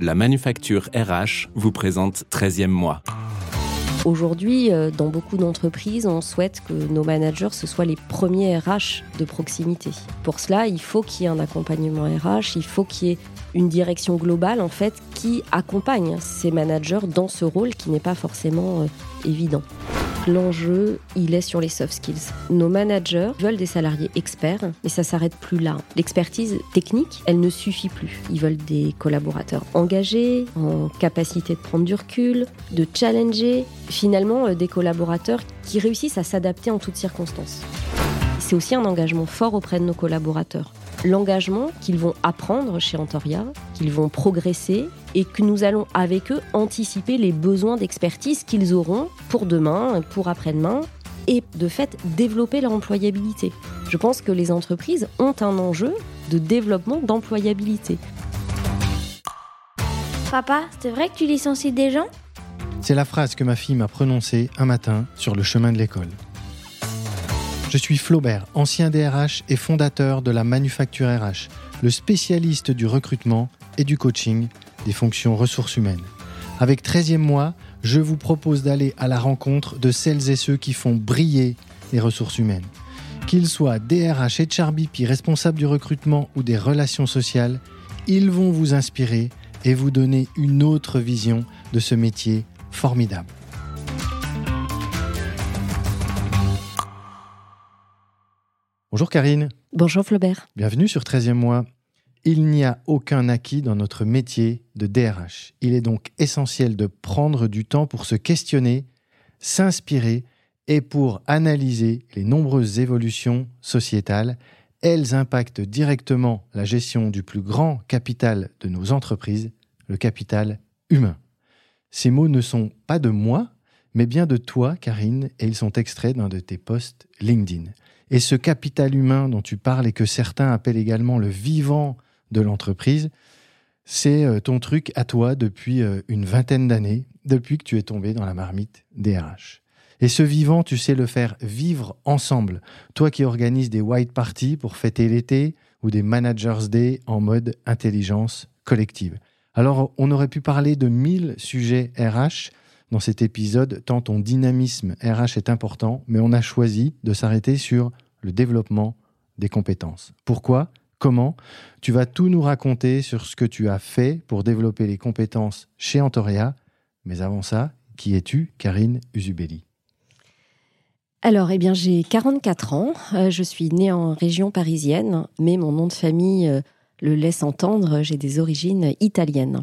La manufacture RH vous présente 13e mois. Aujourd'hui, euh, dans beaucoup d'entreprises, on souhaite que nos managers, soient les premiers RH de proximité. Pour cela, il faut qu'il y ait un accompagnement RH, il faut qu'il y ait une direction globale, en fait, qui accompagne ces managers dans ce rôle qui n'est pas forcément euh, évident l'enjeu, il est sur les soft skills. Nos managers veulent des salariés experts, mais ça s'arrête plus là. L'expertise technique, elle ne suffit plus. Ils veulent des collaborateurs engagés, en capacité de prendre du recul, de challenger, finalement euh, des collaborateurs qui réussissent à s'adapter en toutes circonstances. C'est aussi un engagement fort auprès de nos collaborateurs l'engagement qu'ils vont apprendre chez Antoria, qu'ils vont progresser et que nous allons avec eux anticiper les besoins d'expertise qu'ils auront pour demain, pour après-demain et de fait développer leur employabilité. Je pense que les entreprises ont un enjeu de développement d'employabilité. Papa, c'est vrai que tu licencies des gens? C'est la phrase que ma fille m'a prononcée un matin sur le chemin de l'école. Je suis Flaubert, ancien DRH et fondateur de la Manufacture RH, le spécialiste du recrutement et du coaching des fonctions ressources humaines. Avec 13e mois, je vous propose d'aller à la rencontre de celles et ceux qui font briller les ressources humaines. Qu'ils soient DRH et Charbipi, responsables du recrutement ou des relations sociales, ils vont vous inspirer et vous donner une autre vision de ce métier formidable. Bonjour Karine. Bonjour Flaubert. Bienvenue sur 13e mois. Il n'y a aucun acquis dans notre métier de DRH. Il est donc essentiel de prendre du temps pour se questionner, s'inspirer et pour analyser les nombreuses évolutions sociétales. Elles impactent directement la gestion du plus grand capital de nos entreprises, le capital humain. Ces mots ne sont pas de moi, mais bien de toi, Karine, et ils sont extraits d'un de tes posts LinkedIn. Et ce capital humain dont tu parles et que certains appellent également le vivant de l'entreprise, c'est euh, ton truc à toi depuis euh, une vingtaine d'années, depuis que tu es tombé dans la marmite DRH. Et ce vivant, tu sais le faire vivre ensemble. Toi qui organises des white parties pour fêter l'été ou des managers day en mode intelligence collective. Alors, on aurait pu parler de mille sujets RH, dans cet épisode, tant ton dynamisme RH est important, mais on a choisi de s'arrêter sur le développement des compétences. Pourquoi? Comment? Tu vas tout nous raconter sur ce que tu as fait pour développer les compétences chez Antoria. Mais avant ça, qui es-tu, Karine Usubeli alors, eh bien, j'ai 44 ans. Euh, je suis née en région parisienne, mais mon nom de famille euh, le laisse entendre. J'ai des origines italiennes.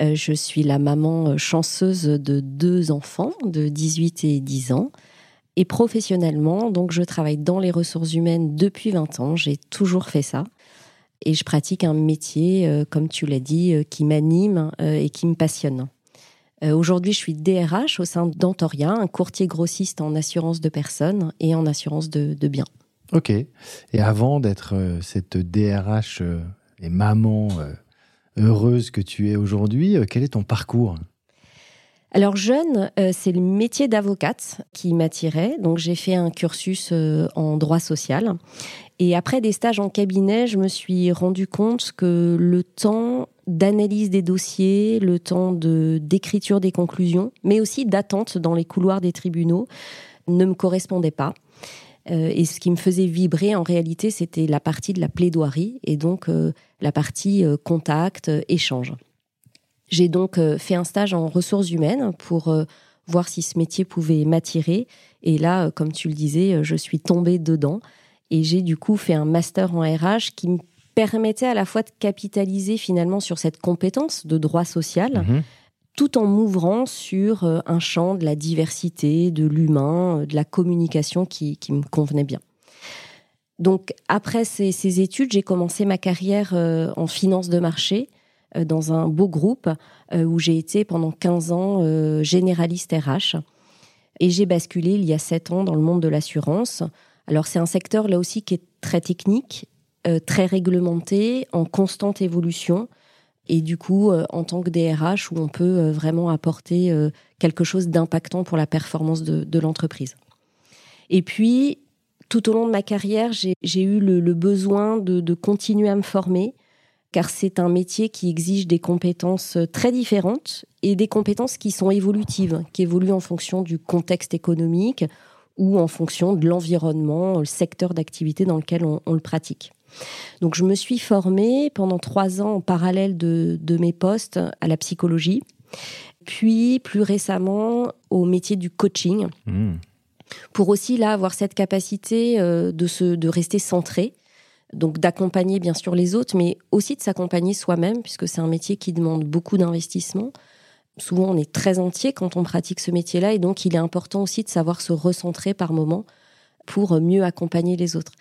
Euh, je suis la maman euh, chanceuse de deux enfants de 18 et 10 ans. Et professionnellement, donc je travaille dans les ressources humaines depuis 20 ans. J'ai toujours fait ça. Et je pratique un métier, euh, comme tu l'as dit, qui m'anime et qui me passionne. Aujourd'hui, je suis DRH au sein d'Antoria, un courtier grossiste en assurance de personnes et en assurance de, biens. Ok. Et avant d'être cette DRH et maman heureuse que tu es aujourd'hui. Euh, quel est ton parcours? Alors jeune, euh, c'est le métier d'avocate qui m'attirait. Donc j'ai fait un cursus euh, en droit social. Et après des stages en cabinet, je me suis rendu compte que le temps d'analyse des dossiers, le temps de d'écriture des conclusions, mais aussi d'attente dans les couloirs des tribunaux, ne me correspondait pas. Et ce qui me faisait vibrer, en réalité, c'était la partie de la plaidoirie et donc la partie euh, contact, échange. J'ai donc fait un stage en ressources humaines pour voir si ce métier pouvait m'attirer. Et là, comme tu le disais, je suis tombée dedans. Et j'ai du coup fait un master en RH qui me permettait à la fois de capitaliser finalement sur cette compétence de droit social, mmh tout en m'ouvrant sur euh, un champ de la diversité, de l'humain, euh, de la communication qui, me convenait bien. Donc après ces, études, j'ai commencé ma carrière euh, en finance de marché dans un beau groupe où j'ai été pendant 15 ans généraliste RH. Et j'ai basculé il y a 7 ans dans le monde de l'assurance. Alors c'est un secteur là aussi qui est très technique, très réglementé, en constante évolution et du coup, euh, en tant que DRH, où on peut euh, vraiment apporter euh, quelque chose d'impactant pour la performance de, l'entreprise. Et puis, tout au long de ma carrière, j'ai eu le, besoin de, continuer à me former, car c'est un métier qui exige des compétences très différentes et des compétences qui sont évolutives, qui évoluent en fonction du contexte économique ou en fonction de l'environnement, le secteur d'activité dans lequel on, le pratique. Donc je me suis formée pendant trois ans en parallèle de, mes postes à la psychologie, puis plus récemment au métier du coaching, mmh. Pour aussi là avoir cette capacité euh, de, se, de rester centré donc d'accompagner bien sûr les autres, mais aussi de s'accompagner soi-même, puisque c'est un métier qui demande beaucoup d'investissement. Souvent, on est très entier quand on pratique ce métier-là, et donc il est important aussi de savoir se recentrer par moment pour mieux accompagner les autres.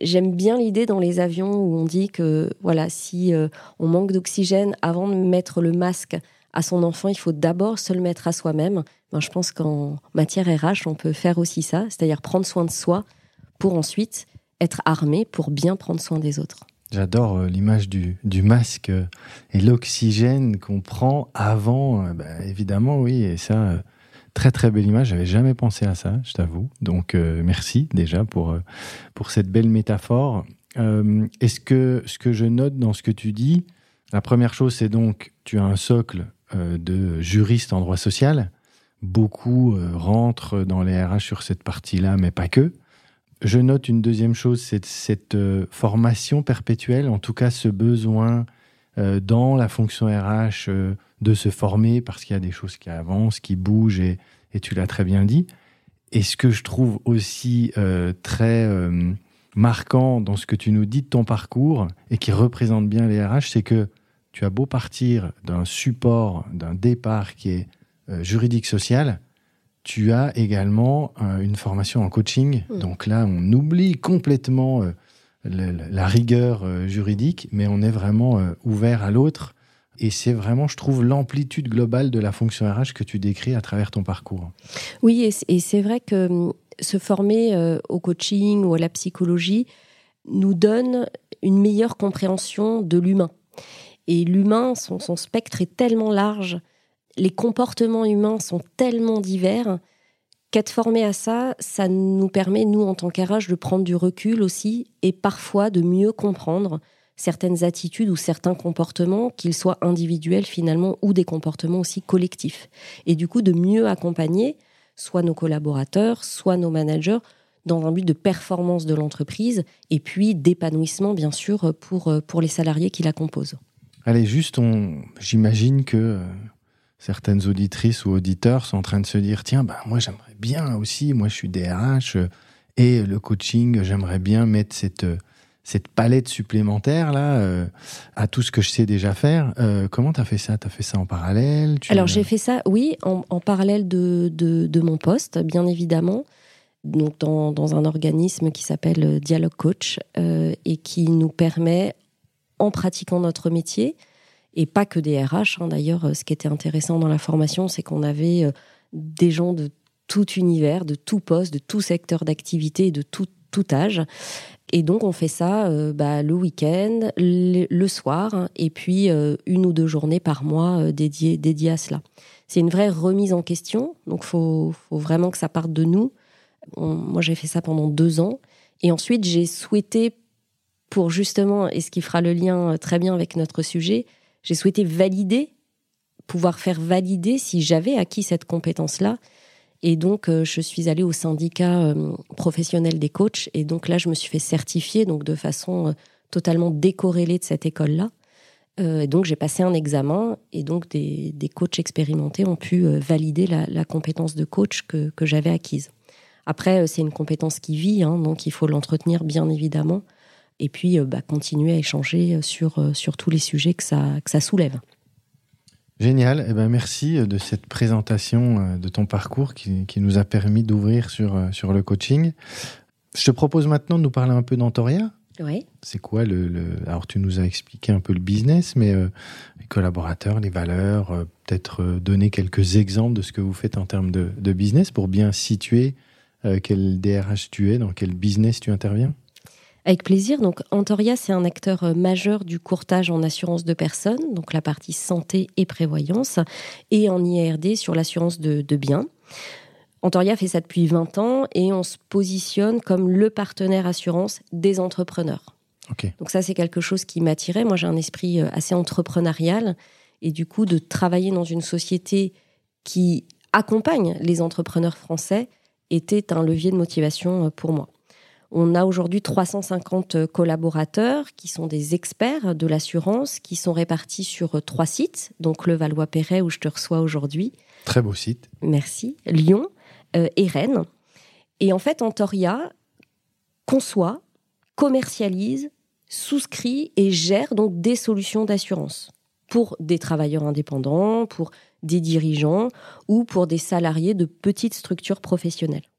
J'aime bien l'idée dans les avions où on dit que voilà, si euh, on manque d'oxygène avant de mettre le masque à son enfant, il faut d'abord se le mettre à soi-même. Ben, je pense qu'en matière RH, on peut faire aussi ça, c'est-à-dire prendre soin de soi pour ensuite être armé pour bien prendre soin des autres. J'adore euh, l'image du, masque euh, et l'oxygène qu'on prend avant, euh, bah, évidemment, oui, et ça, très très belle image. J'avais jamais pensé à ça, je t'avoue. Donc merci déjà pour pour cette belle métaphore. Est-ce que ce que je note dans ce que tu dis, la première chose, c'est donc tu as un socle de juriste en droit social. Beaucoup rentrent dans les RH sur cette partie-là, mais pas que. Je note une deuxième chose, c'est cette euh, formation perpétuelle, en tout cas ce besoin euh, dans la fonction RH euh, de se former parce qu'il y a des choses qui avancent, qui bougent, et, tu l'as très bien dit. Et ce que je trouve aussi très marquant dans ce que tu nous dis de ton parcours et qui représente bien les RH, c'est que tu as beau partir d'un support, d'un départ qui est juridique social, tu as également euh, une formation en coaching. Hmm. Donc là, on oublie complètement euh, la rigueur euh, juridique, mais on est vraiment ouvert à l'autre. Et c'est vraiment, je trouve, l'amplitude globale de la fonction RH que tu décris à travers ton parcours. Oui, et c'est vrai que hum, se former au coaching ou à la psychologie nous donne une meilleure compréhension de l'humain. Et l'humain, son spectre est tellement large les comportements humains sont tellement divers qu'être formé à ça, ça nous permet, nous, en tant qu'RH, de prendre du recul aussi et parfois de mieux comprendre certaines attitudes ou certains comportements, qu'ils soient individuels finalement ou des comportements aussi collectifs. Et du coup, de mieux accompagner soit nos collaborateurs, soit nos managers dans un but de performance de l'entreprise et puis d'épanouissement, bien sûr, pour, pour les salariés qui la composent. Allez, juste, j'imagine que euh, certaines auditrices ou auditeurs sont en train de se dire tiens, bah, moi j'aimerais bien aussi, moi je suis DRH euh, et le coaching, j'aimerais bien mettre cette, euh, cette palette supplémentaire là euh, à tout ce que je sais déjà faire. comment tu as fait ça? Tu as fait ça en parallèle? Alors j'ai fait ça, oui, en, parallèle de, de, mon poste, bien évidemment. Donc dans, dans un organisme qui s'appelle Dialogue Coach et qui nous permet, en pratiquant notre métier, et pas que des RH. Hein. D'ailleurs, euh, ce qui était intéressant dans la formation, c'est qu'on avait euh, des gens de tout univers, de tout poste, de tout secteur d'activité, de tout, tout âge. Et donc, on fait ça euh, bah, le week-end, le, soir, hein, et puis une ou deux journées par mois dédiées, à cela. C'est une vraie remise en question, donc faut, faut, vraiment que ça parte de nous. moi, j'ai fait ça pendant deux ans. Et ensuite, j'ai souhaité, pour justement, et ce qui fera le lien très bien avec notre sujet, j'ai souhaité valider, pouvoir faire valider si j'avais acquis cette compétence-là. Et donc, euh, je suis allée au syndicat euh, professionnel des coachs. Et donc là, je me suis fait certifier donc de façon euh, totalement décorrélée de cette école-là. donc, j'ai passé un examen et donc des, des coachs expérimentés ont pu valider la, compétence de coach que, que j'avais acquise. Après, c'est une compétence qui vit, hein, donc il faut l'entretenir bien évidemment et puis euh, bah, continuer à échanger sur, euh, sur tous les sujets que ça, que ça soulève. Génial, eh ben, merci de cette présentation euh, de ton parcours qui, qui nous a permis d'ouvrir sur, sur le coaching. Je te propose maintenant de nous parler un peu d'Antoria. Oui. C'est quoi le, le, Alors, tu nous as expliqué un peu le business, mais les collaborateurs, les valeurs, peut-être donner quelques exemples de ce que vous faites en termes de, de business pour bien situer quel DRH tu es, dans quel business tu interviens? Avec plaisir. Donc, Antoria, c'est un acteur euh, majeur du courtage en assurance de personnes, donc la partie santé et prévoyance, et en IRD sur l'assurance de, biens. Antoria fait ça depuis 20 ans et on se positionne comme le partenaire assurance des entrepreneurs. Donc ça, c'est quelque chose qui m'attirait. Moi, j'ai un esprit euh, assez entrepreneurial. Et du coup, de travailler dans une société qui accompagne les entrepreneurs français était un levier de motivation euh, pour moi. On a aujourd'hui 350 collaborateurs qui sont des experts de l'assurance, qui sont répartis sur euh, trois sites, donc le Valois-Perret où je te reçois aujourd'hui. Très beau site. Merci. Lyon euh, et Rennes. Et en fait, Antoria conçoit, commercialise, souscrit et gère donc des solutions d'assurance pour des travailleurs indépendants, pour des dirigeants ou pour des salariés de petites structures professionnelles.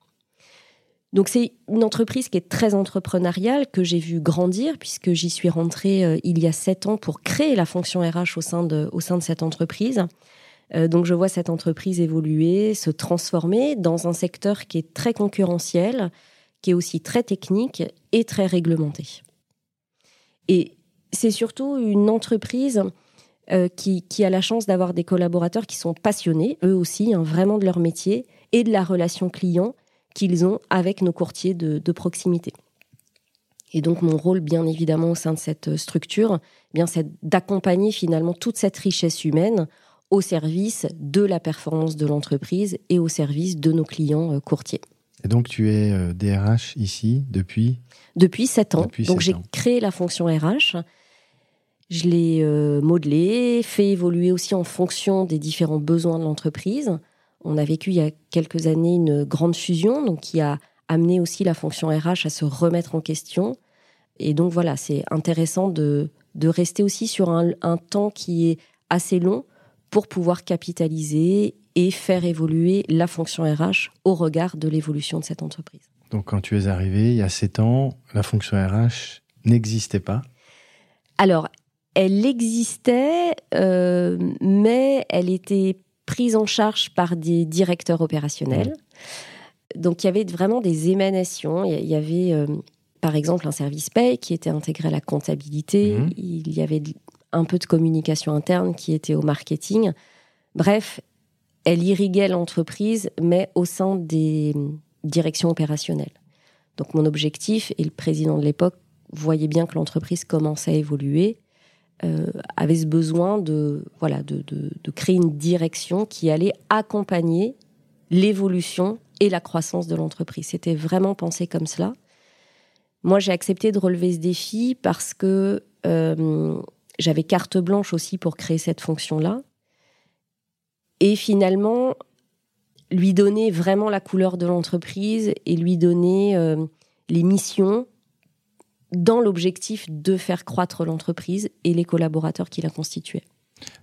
Donc c'est une entreprise qui est très entrepreneuriale, que j'ai vu grandir, puisque j'y suis rentrée euh, il y a sept ans pour créer la fonction RH au sein de, au sein de cette entreprise. Euh, donc je vois cette entreprise évoluer, se transformer dans un secteur qui est très concurrentiel, qui est aussi très technique et très réglementé. Et c'est surtout une entreprise euh, qui, qui, a la chance d'avoir des collaborateurs qui sont passionnés, eux aussi, hein, vraiment de leur métier et de la relation client qu'ils ont avec nos courtiers de, de, proximité. Et donc mon rôle, bien évidemment, au sein de cette structure, eh bien c'est d'accompagner finalement toute cette richesse humaine au service de la performance de l'entreprise et au service de nos clients euh, courtiers. Et donc tu es DRH ici depuis? Depuis sept ans. Depuis donc j'ai créé la fonction RH. Je l'ai euh, modelé, fait évoluer aussi en fonction des différents besoins de l'entreprise. On a vécu il y a quelques années une grande fusion, donc qui a amené aussi la fonction RH à se remettre en question. Et donc voilà, c'est intéressant de, de rester aussi sur un, un temps qui est assez long pour pouvoir capitaliser et faire évoluer la fonction RH au regard de l'évolution de cette entreprise. Donc quand tu es arrivé il y a sept ans, la fonction RH n'existait pas? Alors, elle existait, euh, mais elle était prise en charge par des directeurs opérationnels. Donc il y avait vraiment des émanations. Il y avait, euh, par exemple, un service paye qui était intégré à la comptabilité. Mmh. Il y avait un peu de communication interne qui était au marketing. Bref, elle irriguait l'entreprise, mais au sein des directions opérationnelles. Donc mon objectif, et le président de l'époque voyait bien que l'entreprise commençait à évoluer, avait ce besoin de, voilà, de, de, créer une direction qui allait accompagner l'évolution et la croissance de l'entreprise. C'était vraiment pensé comme cela. Moi, j'ai accepté de relever ce défi parce que euh, j'avais carte blanche aussi pour créer cette fonction-là. Et finalement, lui donner vraiment la couleur de l'entreprise et lui donner euh, les missions dans l'objectif de faire croître l'entreprise et les collaborateurs qui la constituaient.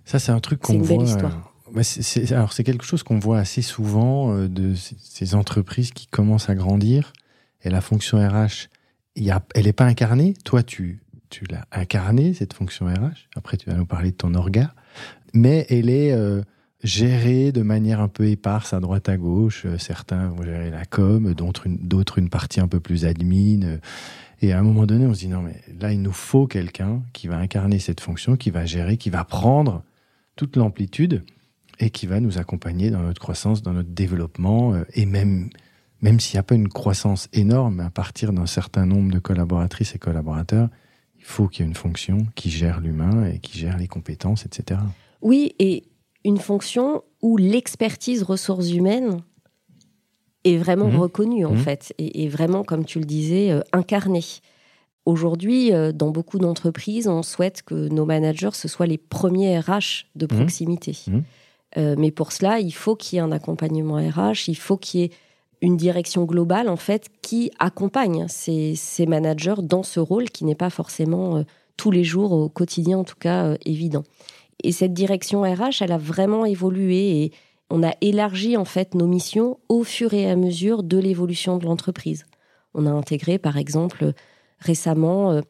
Ça, c'est un truc qu'on voit. C'est une belle histoire. Bah c'est, alors, c'est quelque chose qu'on voit assez souvent euh, de ces entreprises qui commencent à grandir et la fonction RH, y a, elle n'est pas incarnée. Toi, tu, tu l'as incarnée, cette fonction RH. Après, tu vas nous parler de ton orga. Mais elle est euh, gérée de manière un peu éparse à droite à gauche. Certains vont gérer la com, d'autres une, d'autres une partie un peu plus admin. Et à un moment donné, on se dit non, mais là, il nous faut quelqu'un qui va incarner cette fonction, qui va gérer, qui va prendre toute l'amplitude et qui va nous accompagner dans notre croissance, dans notre développement. Et même, même s'il n'y a pas une croissance énorme, à partir d'un certain nombre de collaboratrices et collaborateurs, il faut qu'il y ait une fonction qui gère l'humain et qui gère les compétences, etc. Oui, et une fonction où l'expertise ressources humaines est vraiment mmh. reconnue, en mmh. fait, et, et, vraiment, comme tu le disais, euh, incarnée. Aujourd'hui, euh, dans beaucoup d'entreprises, on souhaite que nos managers, ce soient les premiers RH de proximité. Mmh. Euh, mais pour cela, il faut qu'il y ait un accompagnement RH, il faut qu'il y ait une direction globale, en fait, qui accompagne ces, ces managers dans ce rôle qui n'est pas forcément euh, tous les jours, au quotidien en tout cas, évident. Et cette direction RH, elle a vraiment évolué et on a élargi en fait nos missions au fur et à mesure de l'évolution de l'entreprise. On a intégré, par exemple, récemment euh,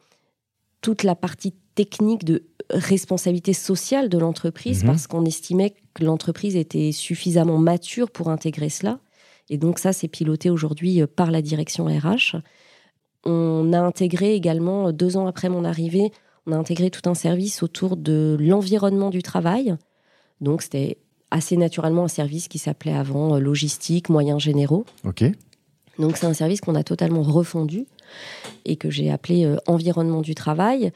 toute la partie technique de responsabilité sociale de l'entreprise mmh. parce qu'on estimait que l'entreprise était suffisamment mature pour intégrer cela. Et donc ça, c'est piloté aujourd'hui par la direction RH. On a intégré également, deux ans après mon arrivée, on a intégré tout un service autour de l'environnement du travail. Donc c'était assez naturellement un service qui s'appelait avant logistique, moyens généraux. Ok. Donc c'est un service qu'on a totalement refondu et que j'ai appelé euh, environnement du travail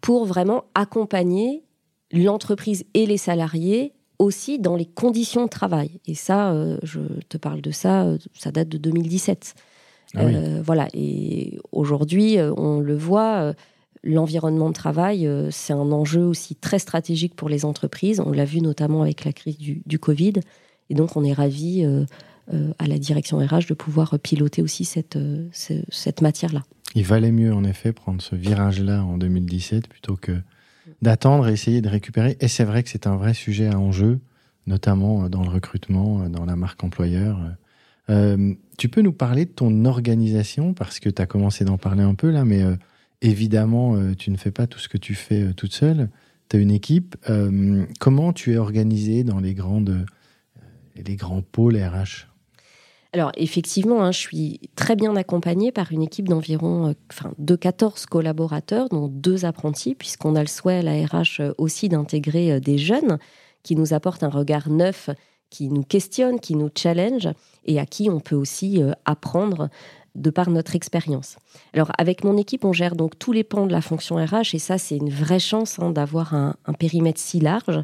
pour vraiment accompagner l'entreprise et les salariés aussi dans les conditions de travail. Et ça, euh, je te parle de ça, euh, ça date de 2017. Ah oui. Euh, voilà. Et aujourd'hui, euh, on le voit, euh, l'environnement de travail, euh, c'est un enjeu aussi très stratégique pour les entreprises. On l'a vu notamment avec la crise du, Covid. Et donc, on est ravis euh, euh, à la direction RH de pouvoir piloter aussi cette, ce- cette matière-là. Il valait mieux, en effet, prendre ce virage-là en 2017 plutôt que d'attendre et essayer de récupérer. Et c'est vrai que c'est un vrai sujet à enjeu, notamment dans le recrutement, dans la marque employeur. Tu peux nous parler de ton organisation parce que tu as commencé d'en parler un peu là, mais évidemment, euh, tu ne fais pas tout ce que tu fais euh, toute seule. Tu as une équipe. Euh, comment tu es organisé dans les, les grands pôles RH Alors effectivement, hein, je suis très bien accompagnée par une équipe d'environ de 14 collaborateurs, dont deux apprentis, puisqu'on a le souhait à la RH aussi d'intégrer des jeunes qui nous apportent un regard neuf, qui nous questionne, qui nous challenge et à qui on peut aussi apprendre de par notre expérience. Alors avec mon équipe, on gère donc tous les pans de la fonction RH et ça c'est une vraie chance hein, d'avoir un, un périmètre si large.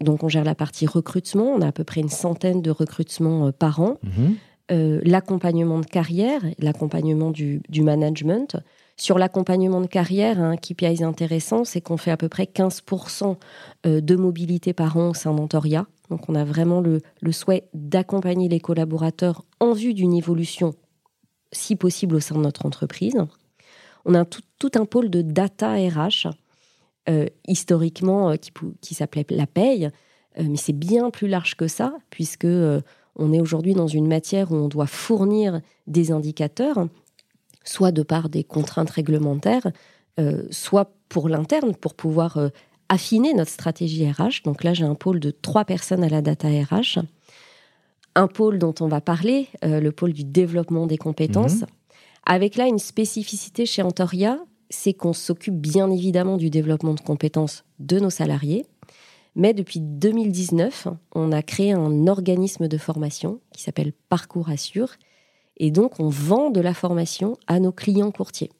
Donc on gère la partie recrutement, on a à peu près une centaine de recrutements euh, par an Mhm. euh, l'accompagnement de carrière, l'accompagnement du, du management. Sur l'accompagnement de carrière, un KPI intéressant, c'est qu'on fait à peu près 15% euh, de mobilité par an au sein d'Antoria. Donc on a vraiment le, le souhait d'accompagner les collaborateurs en vue d'une évolution, si possible, au sein de notre entreprise. On a tout, un pôle de data RH, euh, historiquement, euh, qui, s'appelait la paye, Euh, mais c'est bien plus large que ça, puisque on est aujourd'hui dans une matière où on doit fournir des indicateurs, soit de par des contraintes réglementaires, soit pour l'interne, pour pouvoir affiner notre stratégie RH. Donc là, j'ai un pôle de trois personnes à la data RH. Un pôle dont on va parler, euh, le pôle du développement des compétences. Avec là une spécificité chez Antoria, c'est qu'on s'occupe bien évidemment du développement de compétences de nos salariés, mais depuis 2019, on a créé un organisme de formation qui s'appelle Parcours Assure. Et donc, on vend de la formation à nos clients courtiers.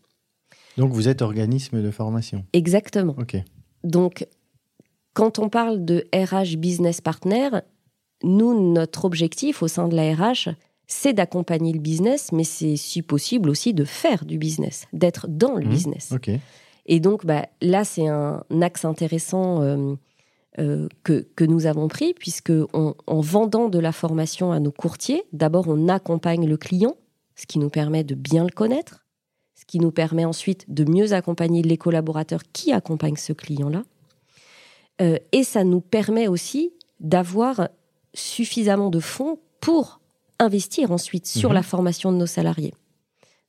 Donc vous êtes organisme de formation. Exactement. Ok. Donc, quand on parle de RH Business Partner, nous, notre objectif au sein de la RH, c'est d'accompagner le business, mais c'est si possible aussi de faire du business, d'être dans le Mhm. business. Et donc, bah, là, c'est un axe intéressant euh, euh, que, que nous avons pris, puisque on- en vendant de la formation à nos courtiers, d'abord, on accompagne le client, ce qui nous permet de bien le connaître, ce qui nous permet ensuite de mieux accompagner les collaborateurs qui accompagnent ce client-là. Euh, et ça nous permet aussi d'avoir suffisamment de fonds pour investir ensuite sur Mhm. la formation de nos salariés.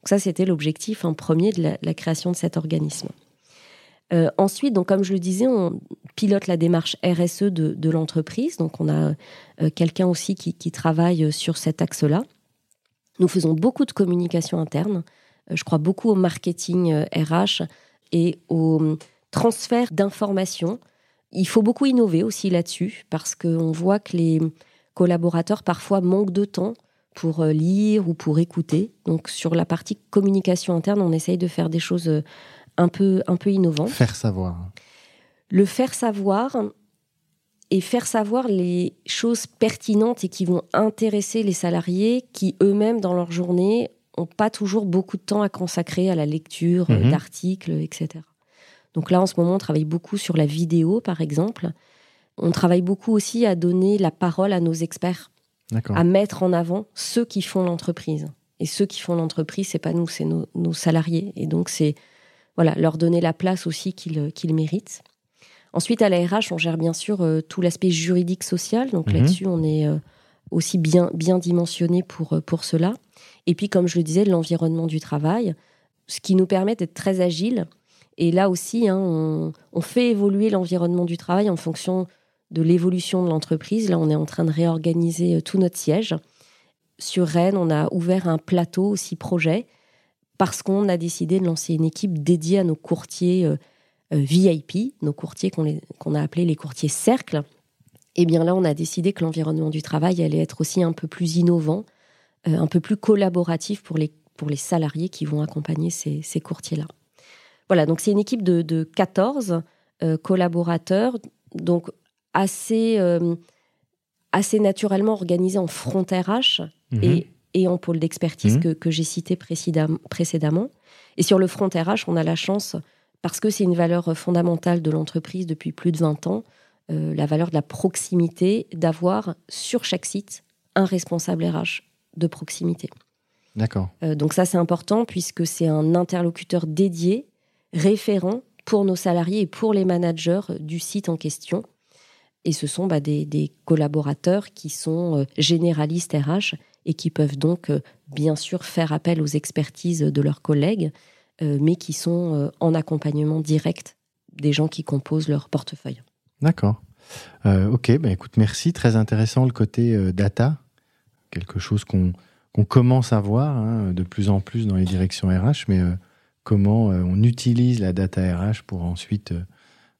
Donc ça, c'était l'objectif en premier de la, la création de cet organisme. Euh, ensuite, donc comme je le disais, on pilote la démarche RSE de, de l'entreprise. Donc on a euh, quelqu'un aussi qui, qui travaille sur cet axe-là. Nous faisons beaucoup de communication interne. Euh, je crois beaucoup au marketing RH et au transfert d'informations. Il faut beaucoup innover aussi là-dessus parce qu'on voit que les collaborateurs parfois manquent de temps pour euh, lire ou pour écouter. Donc sur la partie communication interne, on essaye de faire des choses euh, un peu, un peu innovantes. Faire savoir. Le faire savoir et faire savoir les choses pertinentes et qui vont intéresser les salariés qui eux-mêmes dans leur journée n'ont pas toujours beaucoup de temps à consacrer à la lecture euh, Mhm. d'articles, etc. Donc là, en ce moment, on travaille beaucoup sur la vidéo, par exemple. On travaille beaucoup aussi à donner la parole à nos experts à mettre en avant ceux qui font l'entreprise. Et ceux qui font l'entreprise, c'est pas nous, c'est nos, nos salariés. Et donc, c'est voilà, leur donner la place aussi qu'ils qu'ils méritent. Ensuite, à la RH, on gère bien sûr euh, tout l'aspect juridique social. Donc Mhm. là-dessus, on est euh, aussi bien, bien dimensionné pour, euh, pour cela. Et puis, comme je le disais, l'environnement du travail, ce qui nous permet d'être très agile. Et là aussi, hein, on, fait évoluer l'environnement du travail en fonction de l'évolution de l'entreprise. Là, on est en train de réorganiser euh, tout notre siège. Sur Rennes, on a ouvert un plateau aussi projet parce qu'on a décidé de lancer une équipe dédiée à nos courtiers euh, euh, VIP, nos courtiers qu'on a appelés les courtiers cercles. Et bien là, on a décidé que l'environnement du travail allait être aussi un peu plus innovant, un peu plus collaboratif pour les, pour les salariés qui vont accompagner ces, ces courtiers-là. Voilà, donc c'est une équipe de, de 14 collaborateurs, donc assez, assez naturellement organisée en front RH Mhm. et, et en pôle d'expertise Mhm. que, que j'ai cité précédem- précédemment. Et sur le front RH, on a la chance, parce que c'est une valeur fondamentale de l'entreprise depuis plus de 20 ans, euh, la valeur de la proximité, d'avoir sur chaque site un responsable RH de proximité. D'accord. Euh, donc ça, c'est important puisque c'est un interlocuteur dédié, référent pour nos salariés et pour les managers du site en question. Et ce sont bah, des, collaborateurs qui sont euh, généralistes RH et qui peuvent donc euh, bien sûr faire appel aux expertises de leurs collègues, euh, mais qui sont euh, en accompagnement direct des gens qui composent leur portefeuille. D'accord. Euh, ok, ben écoute, merci. Très intéressant le côté euh, data, quelque chose qu'on commence à voir hein, de plus en plus dans les directions RH, mais euh, comment euh, on utilise la data RH pour ensuite euh,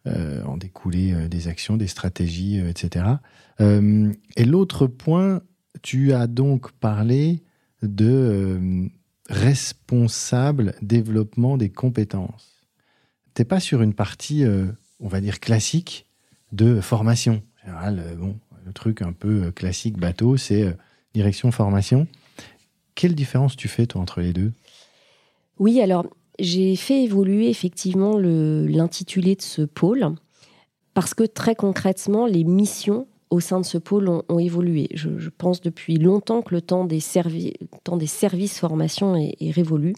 euh, en découler des actions, des stratégies, etc. Et l'autre point, tu as donc parlé de responsable développement des compétences. T'es pas sur une partie, on va dire, classique de formation. En bon, le truc un peu classique bateau, c'est direction formation. Quelle différence tu fais, toi, entre les deux? Oui, alors j'ai fait évoluer effectivement l'intitulé de ce pôle parce que très concrètement, les missions au sein de ce pôle ont, évolué. Je, pense depuis longtemps que le temps des, temps des services formation est, est révolu.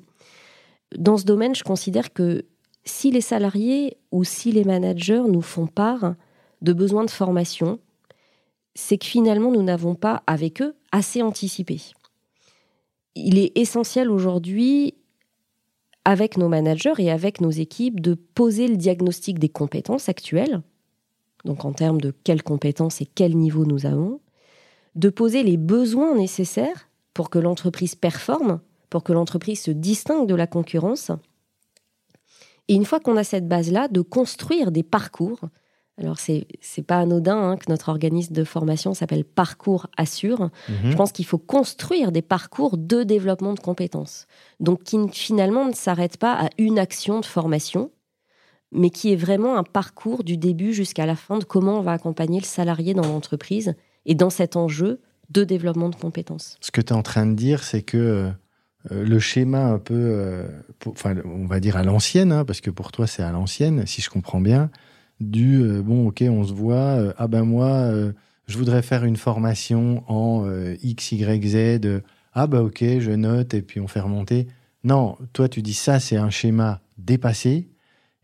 Dans ce domaine, je considère que si les salariés ou si les managers nous font part de besoins de formation, c'est que finalement, nous n'avons pas, avec eux, assez anticipé. Il est essentiel aujourd'hui avec nos managers et avec nos équipes de poser le diagnostic des compétences actuelles, donc en termes de quelles compétences et quel niveau nous avons, de poser les besoins nécessaires pour que l'entreprise performe, pour que l'entreprise se distingue de la concurrence. Et une fois qu'on a cette base-là, de construire des parcours. Alors, c'est c'est pas anodin hein, que notre organisme de formation s'appelle Parcours Assure. Je pense qu'il faut construire des parcours de développement de compétences. Donc, qui finalement ne s'arrête pas à une action de formation, mais qui est vraiment un parcours du début jusqu'à la fin de comment on va accompagner le salarié dans l'entreprise et dans cet enjeu de développement de compétences. Ce que tu es en train de dire, c'est que euh, le schéma un peu, euh, pour- enfin, on va dire à l'ancienne, hein, parce que pour toi c'est à l'ancienne, si je comprends bien, du euh, bon, ok, on se voit, euh, ah ben moi, euh, je voudrais faire une formation en X, Y, Z, ah ben ok, je note et puis on fait remonter. Non, toi tu dis ça, c'est un schéma dépassé,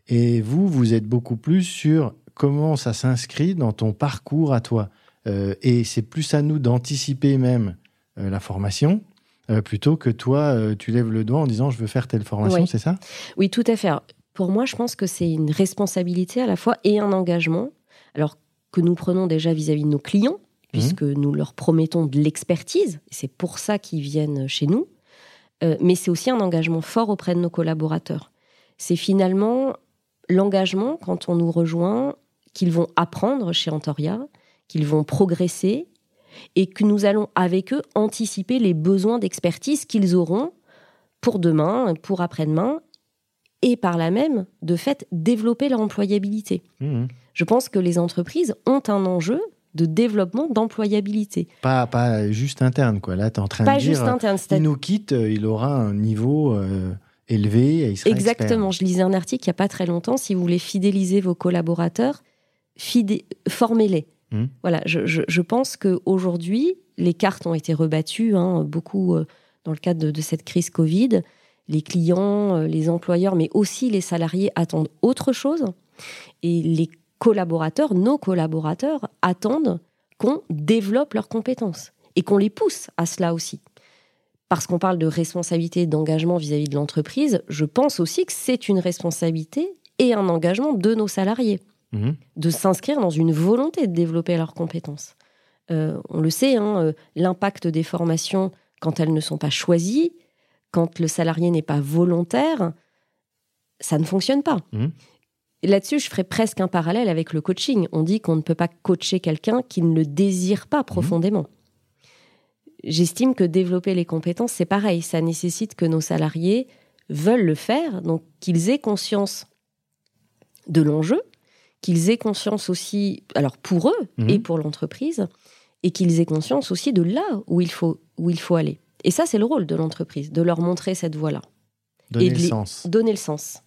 et vous, vous êtes beaucoup plus sur comment ça s'inscrit dans ton parcours à toi. Et c'est plus à nous d'anticiper même la formation, plutôt que toi, tu lèves le doigt en disant je veux faire telle formation, Oui. c'est ça? Oui, tout à fait. Pour moi, je pense que c'est une responsabilité à la fois et un engagement. Alors que nous prenons déjà vis-à-vis de nos clients, puisque nous leur promettons de l'expertise, c'est pour ça qu'ils viennent chez nous, Euh, mais c'est aussi un engagement fort auprès de nos collaborateurs. C'est finalement l'engagement, quand on nous rejoint, qu'ils vont apprendre chez Antoria, qu'ils vont progresser, et que nous allons avec eux anticiper les besoins d'expertise qu'ils auront pour demain, pour après-demain, et par là même, de fait, développer leur employabilité. Mhm. Je pense que les entreprises ont un enjeu de développement d'employabilité. Pas, pas juste interne, quoi. Là, tu es en train Pas de dire, juste interne. il nous quitte, il aura un niveau euh, élevé et il sera Exactement. Je lisais un article il n'y a pas très longtemps. Si vous voulez fidéliser vos collaborateurs, fidé- formez-les. Mhm. Voilà, je, je- je pense qu'aujourd'hui, les cartes ont été rebattues, hein, beaucoup euh, dans le cadre de, de cette crise Covid. Les clients, euh, les employeurs, mais aussi les salariés attendent autre chose. Et les collaborateurs, nos collaborateurs, attendent qu'on développe leurs compétences et qu'on les pousse à cela aussi. Parce qu'on parle de responsabilité et d'engagement vis-à-vis de l'entreprise, je pense aussi que c'est une responsabilité et un engagement de nos salariés. Mhm. de s'inscrire dans une volonté de développer leurs compétences. Euh, on le sait, hein, euh, l'impact des formations, quand elles ne sont pas choisies, quand le salarié n'est pas volontaire, ça ne fonctionne pas. Et Là-dessus, je ferais presque un parallèle avec le coaching. On dit qu'on ne peut pas coacher quelqu'un qui ne le désire pas profondément. j'estime que développer les compétences, c'est pareil. Ça nécessite que nos salariés veulent le faire, donc qu'ils aient conscience de l'enjeu, qu'ils aient conscience aussi, alors pour eux Mhm. et pour l'entreprise, et qu'ils aient conscience aussi de là où il faut, où il faut aller. Et ça, c'est le rôle de l'entreprise, de leur montrer cette voie-là. Donner Et le les- sens. Donner le sens.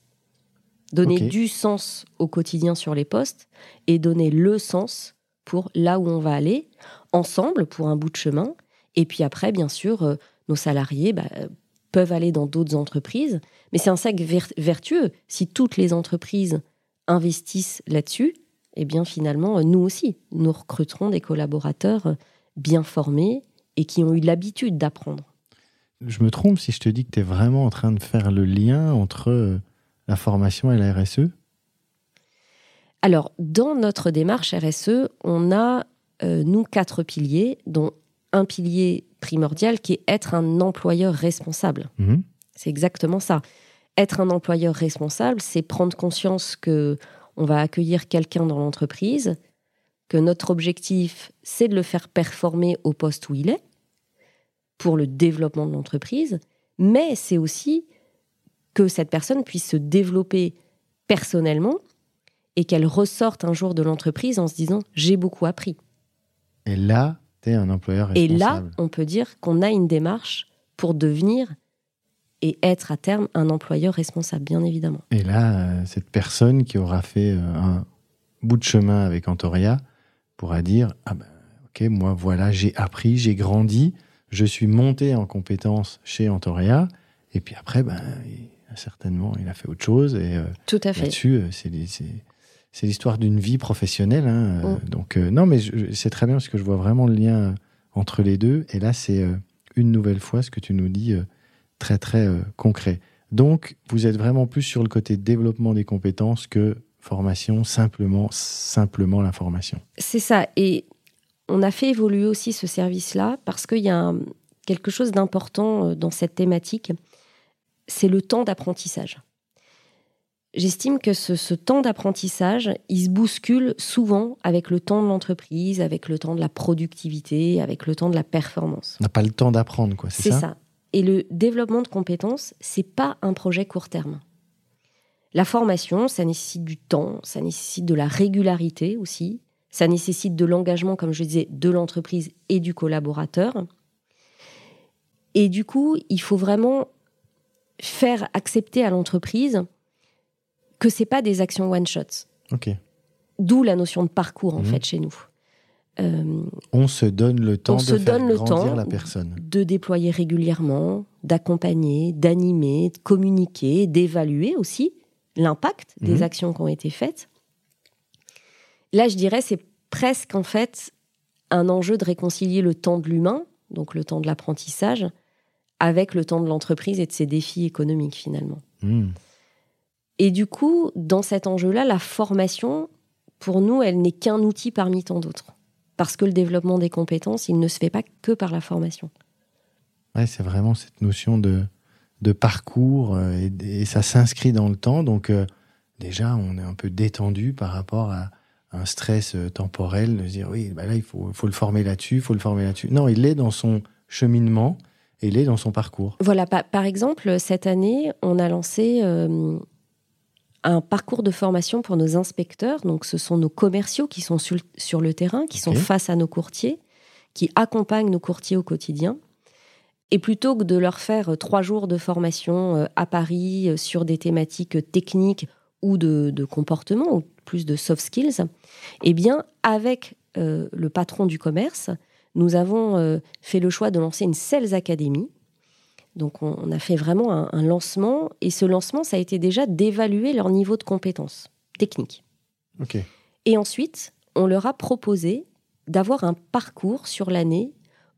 Donner du sens au quotidien sur les postes et donner le sens pour là où on va aller, ensemble, pour un bout de chemin. Et puis après, bien sûr, euh, nos salariés bah, euh, peuvent aller dans d'autres entreprises. Mais c'est un ver- vertueux. Si toutes les entreprises investissent là-dessus, eh bien finalement, nous aussi, nous recruterons des collaborateurs bien formés et qui ont eu l'habitude d'apprendre. Je me trompe si je te dis que tu es vraiment en train de faire le lien entre euh, la formation et la RSE Alors, dans notre démarche RSE, on a, euh, nous, quatre piliers, dont un pilier primordial qui est être un employeur responsable. Mhm. C'est exactement ça. Être un employeur responsable, c'est prendre conscience que on va accueillir quelqu'un dans l'entreprise, que notre objectif, c'est de le faire performer au poste où il est, pour le développement de l'entreprise, mais c'est aussi que cette personne puisse se développer personnellement et qu'elle ressorte un jour de l'entreprise en se disant j'ai beaucoup appris. Et là, tu es un employeur Et responsable. là, on peut dire qu'on a une démarche pour devenir et être à terme un employeur responsable, bien évidemment. Et là, euh, cette personne qui aura fait euh, un bout de chemin avec Antoria pourra dire Ah ben, ok, moi voilà, j'ai appris, j'ai grandi, je suis monté en compétences chez Antoria, et puis après, ben, certainement, il a fait autre chose, et euh, Tout à fait. là-dessus, euh, c'est l'histoire d'une vie professionnelle. hein, euh, Mm. Donc, euh, non, mais c'est très bien parce que je vois vraiment le lien entre les deux, et là, c'est euh, une nouvelle fois ce que tu nous dis, euh, très, très concret. Donc, vous êtes vraiment plus sur le côté développement des compétences que formation, simplement, simplement la formation. C'est ça. Et on a fait évoluer aussi ce service-là parce qu'il y a un- quelque chose d'important euh, dans cette thématique, c'est le temps d'apprentissage. J'estime que ce, ce temps d'apprentissage, il se bouscule souvent avec le temps de l'entreprise, avec le temps de la productivité, avec le temps de la performance. On n'a pas le temps d'apprendre, quoi, c'est C'est ça, ça. Et le développement de compétences, c'est pas un projet court terme. La formation, ça nécessite du temps, ça nécessite de la régularité aussi, ça nécessite de l'engagement, comme je disais, de l'entreprise et du collaborateur. Et du coup, il faut vraiment faire accepter à l'entreprise que c'est pas des actions one shot. Ok. D'où la notion de parcours en Mhm. fait chez nous. Euh, On se donne le temps On de se faire donne le temps la personne. de déployer régulièrement, d'accompagner, d'animer, de communiquer, d'évaluer aussi l'impact des Mhm. actions qui ont été faites. Là, je dirais, c'est presque en fait un enjeu de réconcilier le temps de l'humain, donc le temps de l'apprentissage, avec le temps de l'entreprise et de ses défis économiques finalement. Hmm. Et du coup, dans cet enjeu-là, la formation, pour nous, elle n'est qu'un outil parmi tant d'autres. Parce que le développement des compétences, il ne se fait pas que par la formation. Ouais, c'est vraiment cette notion de, de parcours euh, et, et ça s'inscrit dans le temps. Donc, euh, déjà, on est un peu détendu par rapport à un stress euh, temporel de se dire oui, bah là, il faut, faut le former là-dessus, il faut le former là-dessus. Non, il est dans son cheminement il est dans son parcours. Voilà, pa- par exemple, cette année, on a lancé euh, un parcours de formation pour nos inspecteurs. Donc, ce sont nos commerciaux qui sont sur, le terrain, qui sont face à nos courtiers, qui accompagnent nos courtiers au quotidien. Et plutôt que de leur faire euh, trois jours de formation à Paris sur des thématiques techniques ou de, de comportement, ou plus de soft skills, eh bien, avec euh, le patron du commerce, nous avons euh, fait le choix de lancer une Sales Academy. Donc, on, on a fait vraiment un, un lancement. Et ce lancement, ça a été déjà d'évaluer leur niveau de compétences techniques. Ok. Et ensuite, on leur a proposé d'avoir un parcours sur l'année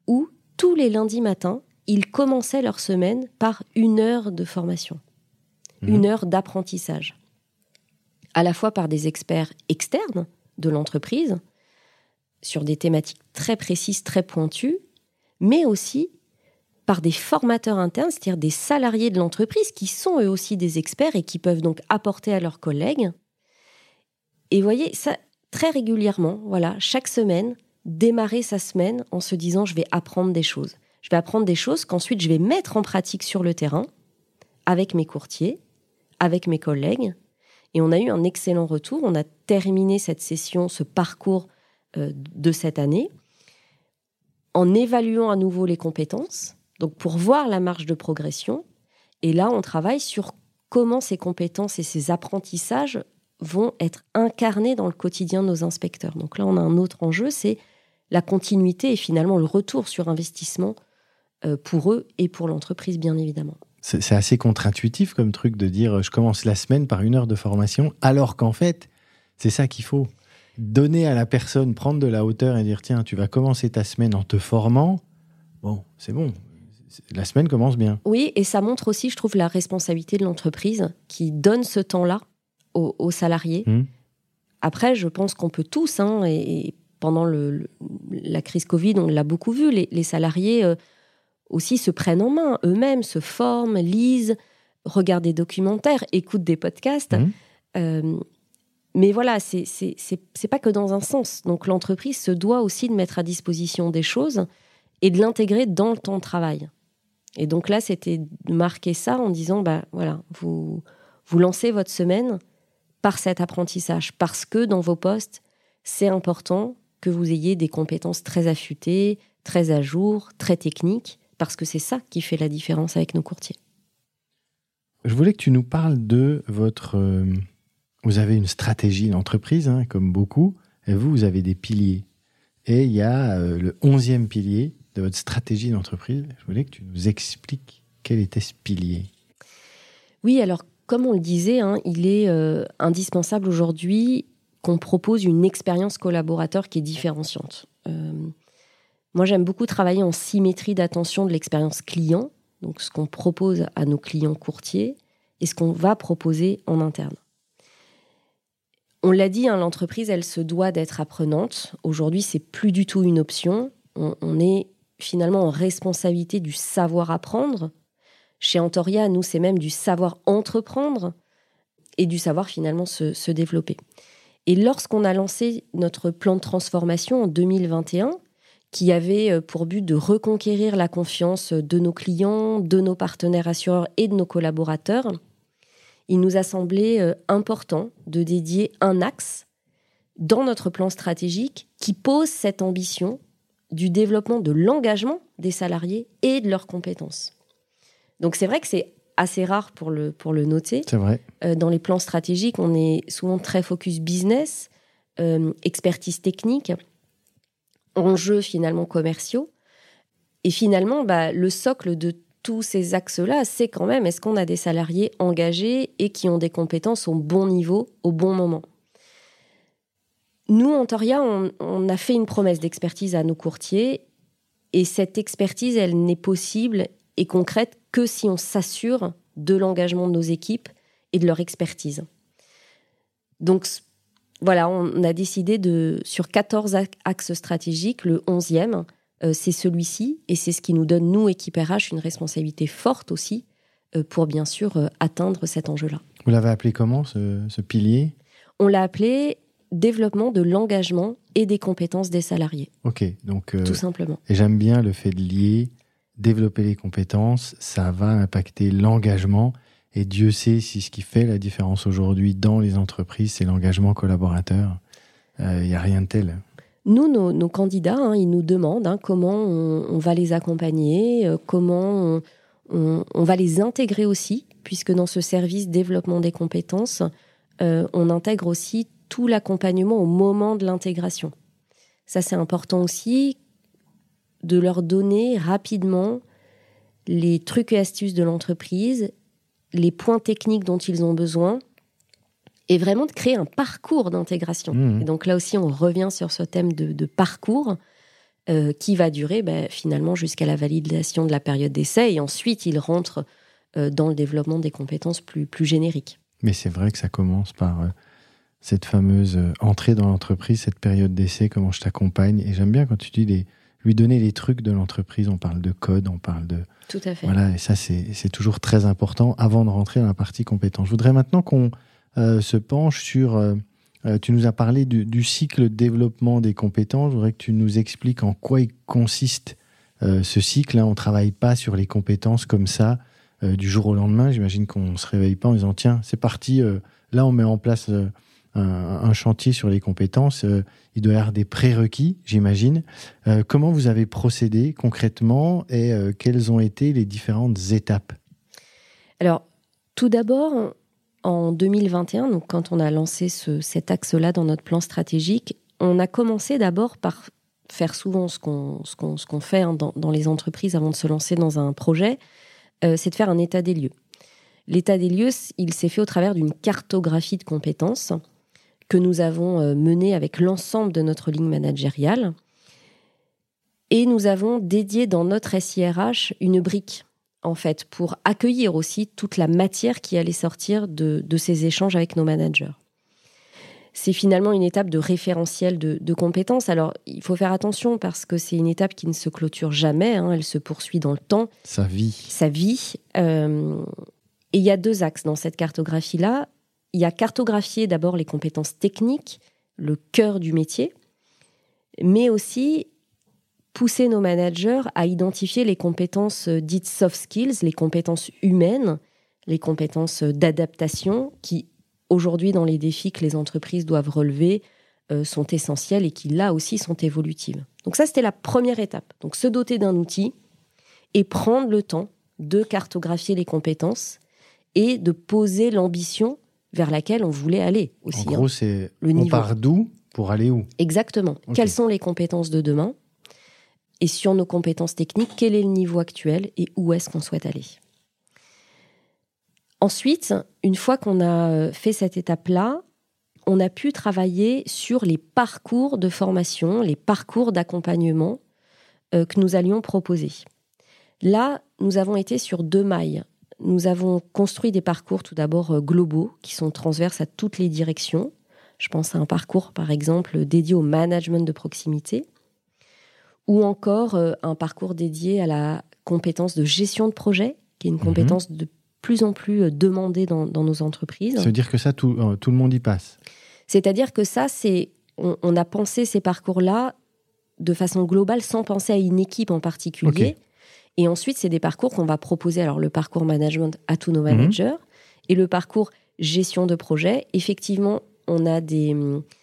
où tous les lundis matins, ils commençaient leur semaine par une heure de formation, Mhm. une heure d'apprentissage, à la fois par des experts externes de l'entreprise, sur des thématiques très précises, très pointues, mais aussi par des formateurs internes, c'est-à-dire des salariés de l'entreprise qui sont eux aussi des experts et qui peuvent donc apporter à leurs collègues. Et voyez, ça, très régulièrement, voilà, chaque semaine, démarrer sa semaine en se disant je vais apprendre des choses. Je vais apprendre des choses qu'ensuite je vais mettre en pratique sur le terrain avec mes courtiers, avec mes collègues. Et on a eu un excellent retour. On a terminé cette session, ce parcours euh, de cette année, en évaluant à nouveau les compétences, donc pour voir la marge de progression. Et là, on travaille sur comment ces compétences et ces apprentissages vont être incarnés dans le quotidien de nos inspecteurs. Donc là, on a un autre enjeu, c'est la continuité et finalement le retour sur investissement euh, pour eux et pour l'entreprise, bien évidemment. C'est assez contre-intuitif comme truc de dire je commence la semaine par une heure de formation, alors qu'en fait, c'est ça qu'il faut. Donner à la personne, prendre de la hauteur et dire tiens, tu vas commencer ta semaine en te formant. Bon, c'est bon, la semaine commence bien. Oui, et ça montre aussi, je trouve, la responsabilité de l'entreprise qui donne ce temps-là aux, salariés. Hmm. Après, je pense qu'on peut tous, hein, et, pendant la crise Covid, on l'a beaucoup vu, les, salariés euh, aussi se prennent en main eux-mêmes, se forment, lisent, regardent des documentaires, écoutent des podcasts. Hmm. Euh, mais voilà, c'est pas que dans un sens. Donc l'entreprise se doit aussi de mettre à disposition des choses et de l'intégrer dans le temps de travail. Et donc là, c'était de marquer ça en disant, bah voilà, vous, vous lancez votre semaine par cet apprentissage, parce que dans vos postes, c'est important que vous ayez des compétences très affûtées, très à jour, très techniques, parce que c'est ça qui fait la différence avec nos courtiers. Je voulais que tu nous parles de votre... Euh, vous avez une stratégie d'entreprise, hein, comme beaucoup, et vous, vous avez des piliers. Et il y a euh, le onzième pilier, de votre stratégie d'entreprise. Je voulais que tu nous expliques quel était ce pilier. Oui, alors comme on le disait, hein, il est euh, indispensable aujourd'hui qu'on propose une expérience collaborateur qui est différenciante. Euh, moi, j'aime beaucoup travailler en symétrie d'attention de l'expérience client, donc ce qu'on propose à nos clients courtiers et ce qu'on va proposer en interne. On l'a dit, hein, l'entreprise, elle se doit d'être apprenante. Aujourd'hui, c'est plus du tout une option. On, on est finalement en responsabilité du savoir apprendre. Chez Antoria, nous, c'est même du savoir entreprendre et du savoir finalement se, développer. Et lorsqu'on a lancé notre plan de transformation en 2021, qui avait euh, pour but de reconquérir la confiance de nos clients, de nos partenaires assureurs et de nos collaborateurs, il nous a semblé euh, important de dédier un axe dans notre plan stratégique qui pose cette ambition du développement de l'engagement des salariés et de leurs compétences. Donc c'est vrai que c'est assez rare pour le, pour le noter. C'est vrai. Euh, dans les plans stratégiques, on est souvent très focus business, euh, expertise technique, enjeux finalement commerciaux. Et finalement, bah, le socle de tous ces axes-là, c'est quand même est-ce qu'on a des salariés engagés et qui ont des compétences au bon niveau, au bon moment? Nous, en Toria, on, a fait une promesse d'expertise à nos courtiers et cette expertise, elle n'est possible et concrète que si on s'assure de l'engagement de nos équipes et de leur expertise. Donc voilà, on a décidé de, sur 14 axes stratégiques, le 11e, euh, c'est celui-ci, et c'est ce qui nous donne, nous, équipe RH, une responsabilité forte aussi euh, pour bien sûr euh, atteindre cet enjeu-là. Vous l'avez appelé comment, ce, ce pilier? On l'a appelé développement de l'engagement et des compétences des salariés. Ok, donc tout simplement. Et j'aime bien le fait de lier, développer les compétences, ça va impacter l'engagement. Et Dieu sait si ce qui fait la différence aujourd'hui dans les entreprises, c'est l'engagement collaborateur. Il euh, n'y a rien de tel. Nous, nos, candidats, hein, ils nous demandent hein, comment on, va les accompagner, euh, comment on, on, va les intégrer aussi, puisque dans ce service développement des compétences, on intègre aussi tout l'accompagnement au moment de l'intégration. Ça, c'est important aussi de leur donner rapidement les trucs et astuces de l'entreprise, les points techniques dont ils ont besoin, et vraiment de créer un parcours d'intégration. Mmh. Et donc là aussi, on revient sur ce thème de, parcours euh, qui va durer ben, finalement jusqu'à la validation de la période d'essai, et ensuite ils rentrent euh, dans le développement des compétences plus, plus génériques. Mais c'est vrai que ça commence par euh, cette fameuse entrée dans l'entreprise, cette période d'essai, comment je t'accompagne. Et j'aime bien quand tu dis lui donner les trucs de l'entreprise. On parle de code, on parle de. Tout à fait. Voilà, et ça, c'est toujours très important avant de rentrer dans la partie compétence. Je voudrais maintenant qu'on euh, se penche sur. Euh, tu nous as parlé du, cycle de développement des compétences. Je voudrais que tu nous expliques en quoi il consiste ce cycle. Hein, on travaille pas sur les compétences comme ça du jour au lendemain. J'imagine qu'on se réveille pas en disant tiens, c'est parti. là, on met en place un, chantier sur les compétences, euh, il doit y avoir des prérequis, j'imagine. Euh, comment vous avez procédé concrètement et euh, quelles ont été les différentes étapes? Alors, tout d'abord, en 2021, donc quand on a lancé cet axe-là dans notre plan stratégique, on a commencé d'abord par faire souvent ce qu'on fait hein, dans, les entreprises avant de se lancer dans un projet, c'est de faire un état des lieux. L'état des lieux, il s'est fait au travers d'une cartographie de compétences que nous avons euh, mené avec l'ensemble de notre ligne managériale. Et nous avons dédié dans notre SIRH une brique, en fait, pour accueillir aussi toute la matière qui allait sortir de, ces échanges avec nos managers. C'est finalement une étape de référentiel de, compétences. Alors, il faut faire attention parce que c'est une étape qui ne se clôture jamais, hein. elle se poursuit dans le temps. Sa vie. Sa vie. Euh, et il y a deux axes dans cette cartographie-là il y a cartographier d'abord les compétences techniques, le cœur du métier, mais aussi pousser nos managers à identifier les compétences euh, dites soft skills, les compétences humaines, les compétences euh, d'adaptation qui, aujourd'hui, dans les défis que les entreprises doivent relever, euh, sont essentielles et qui, là aussi, sont évolutives. Donc ça, c'était la première étape. Donc se doter d'un outil et prendre le temps de cartographier les compétences et de poser l'ambition vers laquelle on voulait aller aussi. En gros, hein. c'est le on part d'où pour aller où? Exactement. Quelles sont les compétences de demain? Et sur nos compétences techniques, quel est le niveau actuel et où est-ce qu'on souhaite aller? Ensuite, une fois qu'on a euh, fait cette étape-là, on a pu travailler sur les parcours de formation, les parcours d'accompagnement euh, que nous allions proposer. Là, nous avons été sur deux mailles. Nous avons construit des parcours tout d'abord euh, globaux qui sont transverses à toutes les directions. Je pense à un parcours, par exemple, dédié au management de proximité, ou encore euh, un parcours dédié à la compétence de gestion de projet, qui est une mhm. compétence de plus en plus euh, demandée dans, nos entreprises. Ça veut dire que ça, tout, le monde y passe C'est-à-dire que ça, c'est on, a pensé ces parcours-là de façon globale sans penser à une équipe en particulier. Et ensuite, c'est des parcours qu'on va proposer. Alors, le parcours management à tous nos mhm. managers et le parcours gestion de projet. Effectivement, on a des,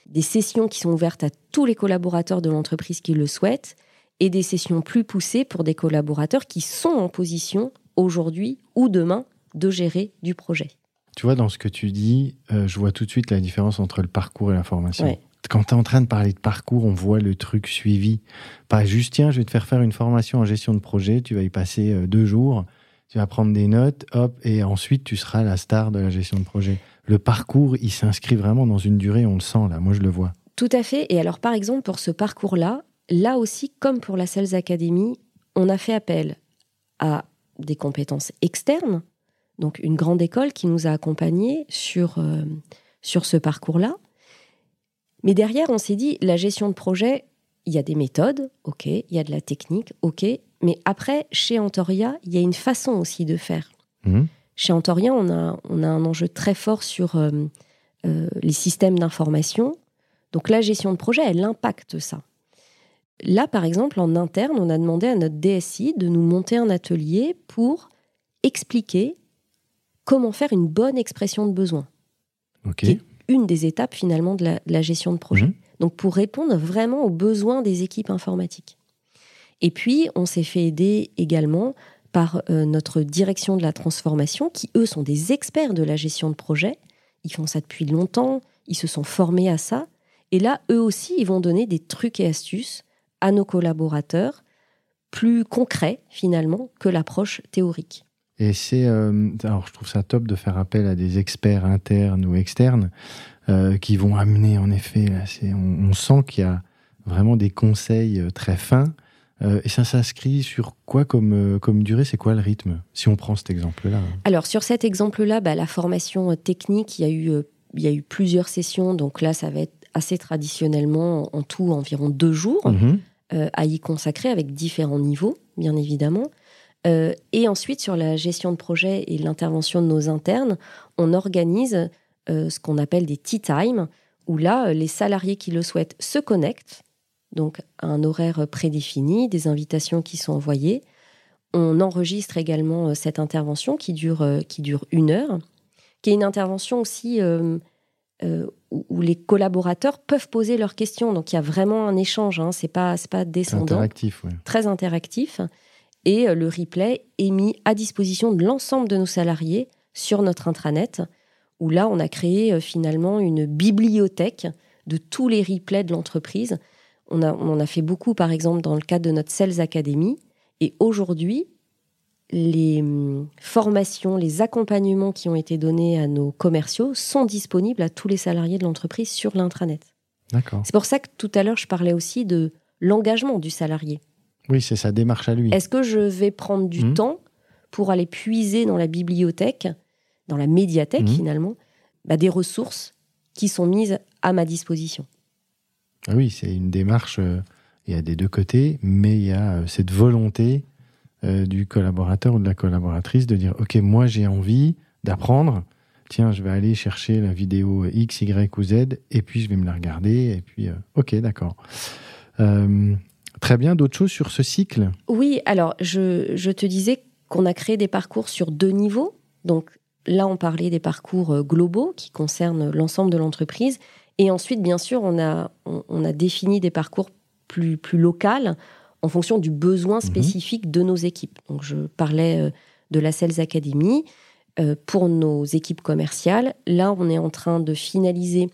des sessions qui sont ouvertes à tous les collaborateurs de l'entreprise qui le souhaitent et des sessions plus poussées pour des collaborateurs qui sont en position aujourd'hui ou demain de gérer du projet. Tu vois, dans ce que tu dis, euh, je vois tout de suite la différence entre le parcours et la formation quand tu es en train de parler de parcours, on voit le truc suivi. Pas juste, tiens, je vais te faire faire une formation en gestion de projet, tu vas y passer euh, deux jours, tu vas prendre des notes, hop, et ensuite tu seras la star de la gestion de projet. Le parcours, il s'inscrit vraiment dans une durée, on le sent là, moi je le vois. Tout à fait. Et alors, par exemple, pour ce parcours-là, là aussi, comme pour la Sales Academy, on a fait appel à des compétences externes, donc une grande école qui nous a accompagnés sur, euh, sur ce parcours-là. Mais derrière, on s'est dit, la gestion de projet, il y a des méthodes, ok, il y a de la technique, ok, mais après, chez Antoria, il y a une façon aussi de faire. Mhm. Chez Antoria, on a, on a un enjeu très fort sur euh, euh, les systèmes d'information. Donc la gestion de projet, elle impacte ça. Là, par exemple, en interne, on a demandé à notre DSI de nous monter un atelier pour expliquer comment faire une bonne expression de besoin. Ok une des étapes finalement de la, gestion de projet. Mhm. Donc pour répondre vraiment aux besoins des équipes informatiques. Et puis on s'est fait aider également par euh, notre direction de la transformation, qui eux sont des experts de la gestion de projet. Ils font ça depuis longtemps, ils se sont formés à ça. Et là, eux aussi, ils vont donner des trucs et astuces à nos collaborateurs, plus concrets finalement que l'approche théorique. Et c'est, euh, alors je trouve ça top de faire appel à des experts internes ou externes euh, qui vont amener, en effet, là, on, on, sent qu'il y a vraiment des conseils euh, très fins. et ça s'inscrit sur quoi comme, comme durée? C'est quoi le rythme? Si on prend cet exemple-là. Alors sur cet exemple-là, bah, la formation technique, il y, a eu, il y a eu plusieurs sessions. Donc là, ça va être assez traditionnellement, en tout, environ deux jours mhm. à y consacrer avec différents niveaux, bien évidemment. Euh, et ensuite, sur la gestion de projet et l'intervention de nos internes, on organise euh, ce qu'on appelle des tea time, où là, euh, les salariés qui le souhaitent se connectent donc un horaire prédéfini, des invitations qui sont envoyées. On enregistre également euh, cette intervention qui dure, qui dure une heure, qui est une intervention aussi où les collaborateurs peuvent poser leurs questions. Donc il y a vraiment un échange, hein, c'est pas, pas descendant. Interactif, Très interactif. Et le replay est mis à disposition de l'ensemble de nos salariés sur notre intranet, où là on a créé finalement une bibliothèque de tous les replays de l'entreprise. On, a, on en a fait beaucoup, par exemple, dans le cadre de notre Sales Academy et aujourd'hui, les hum, formations, les accompagnements qui ont été donnés à nos commerciaux sont disponibles à tous les salariés de l'entreprise sur l'intranet. D'accord. C'est pour ça que tout à l'heure, je parlais aussi de l'engagement du salarié. Oui, c'est sa démarche à lui. Est-ce que je vais prendre du mmh. temps pour aller puiser dans la bibliothèque, dans la médiathèque mmh. finalement, bah, des ressources qui sont mises à ma disposition? Ah Oui, c'est une démarche euh, il y a des deux côtés, mais il y a euh, cette volonté euh, du collaborateur ou de la collaboratrice de dire Ok, moi j'ai envie d'apprendre. Tiens, je vais aller chercher la vidéo X, Y ou Z, et puis je vais me la regarder, et puis, ok, d'accord. Très bien, d'autres choses sur ce cycle? Oui, alors je, je te disais qu'on a créé des parcours sur deux niveaux. Donc là, on parlait des parcours globaux qui concernent l'ensemble de l'entreprise. Et ensuite, bien sûr, on a, on a défini des parcours plus, plus locale en fonction du besoin mhm. spécifique de nos équipes. Donc, je parlais euh, de la Sales Academy. Euh, pour nos équipes commerciales, là, on est en train de finaliser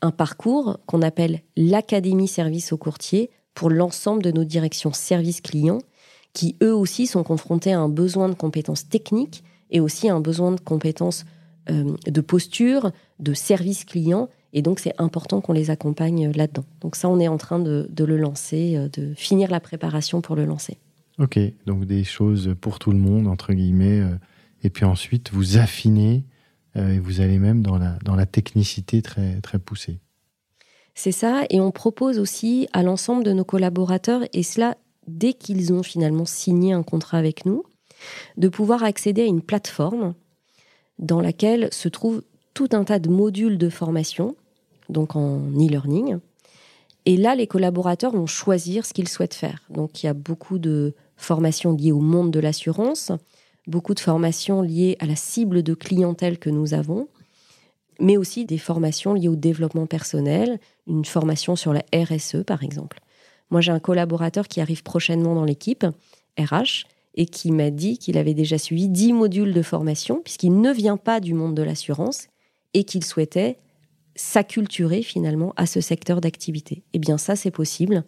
un parcours qu'on appelle l'Académie Service au courtier pour l'ensemble de nos directions service client, qui eux aussi sont confrontés à un besoin de compétences techniques et aussi à un besoin de compétences euh, de posture, de service client et donc, c'est important qu'on les accompagne euh, là-dedans. Donc ça, on est en train de, le lancer, euh, de finir la préparation pour le lancer. Ok, donc des choses pour tout le monde, entre guillemets. Et puis ensuite, vous affinez et vous allez même dans la, dans la technicité très, très poussée. C'est ça, et on propose aussi à l'ensemble de nos collaborateurs, et cela dès qu'ils ont finalement signé un contrat avec nous, de pouvoir accéder à une plateforme dans laquelle se trouvent tout un tas de modules de formation donc en e-learning. Et là, les collaborateurs vont choisir ce qu'ils souhaitent faire. Donc il y a beaucoup de formations liées au monde de l'assurance, beaucoup de formations liées à la cible de clientèle que nous avons, mais aussi des formations liées au développement personnel, une formation sur la RSE par exemple. Moi, j'ai un collaborateur qui arrive prochainement dans l'équipe, RH, et qui m'a dit qu'il avait déjà suivi 10 modules de formation, puisqu'il ne vient pas du monde de l'assurance, et qu'il souhaitait s'acculturer finalement à ce secteur d'activité. Eh bien ça, c'est possible.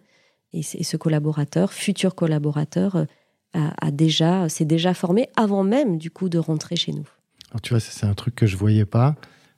Et, ce collaborateur, futur collaborateur, euh, a, déjà, s'est déjà formé avant même du coup de rentrer chez nous. Alors tu vois, c'est un truc que je voyais pas.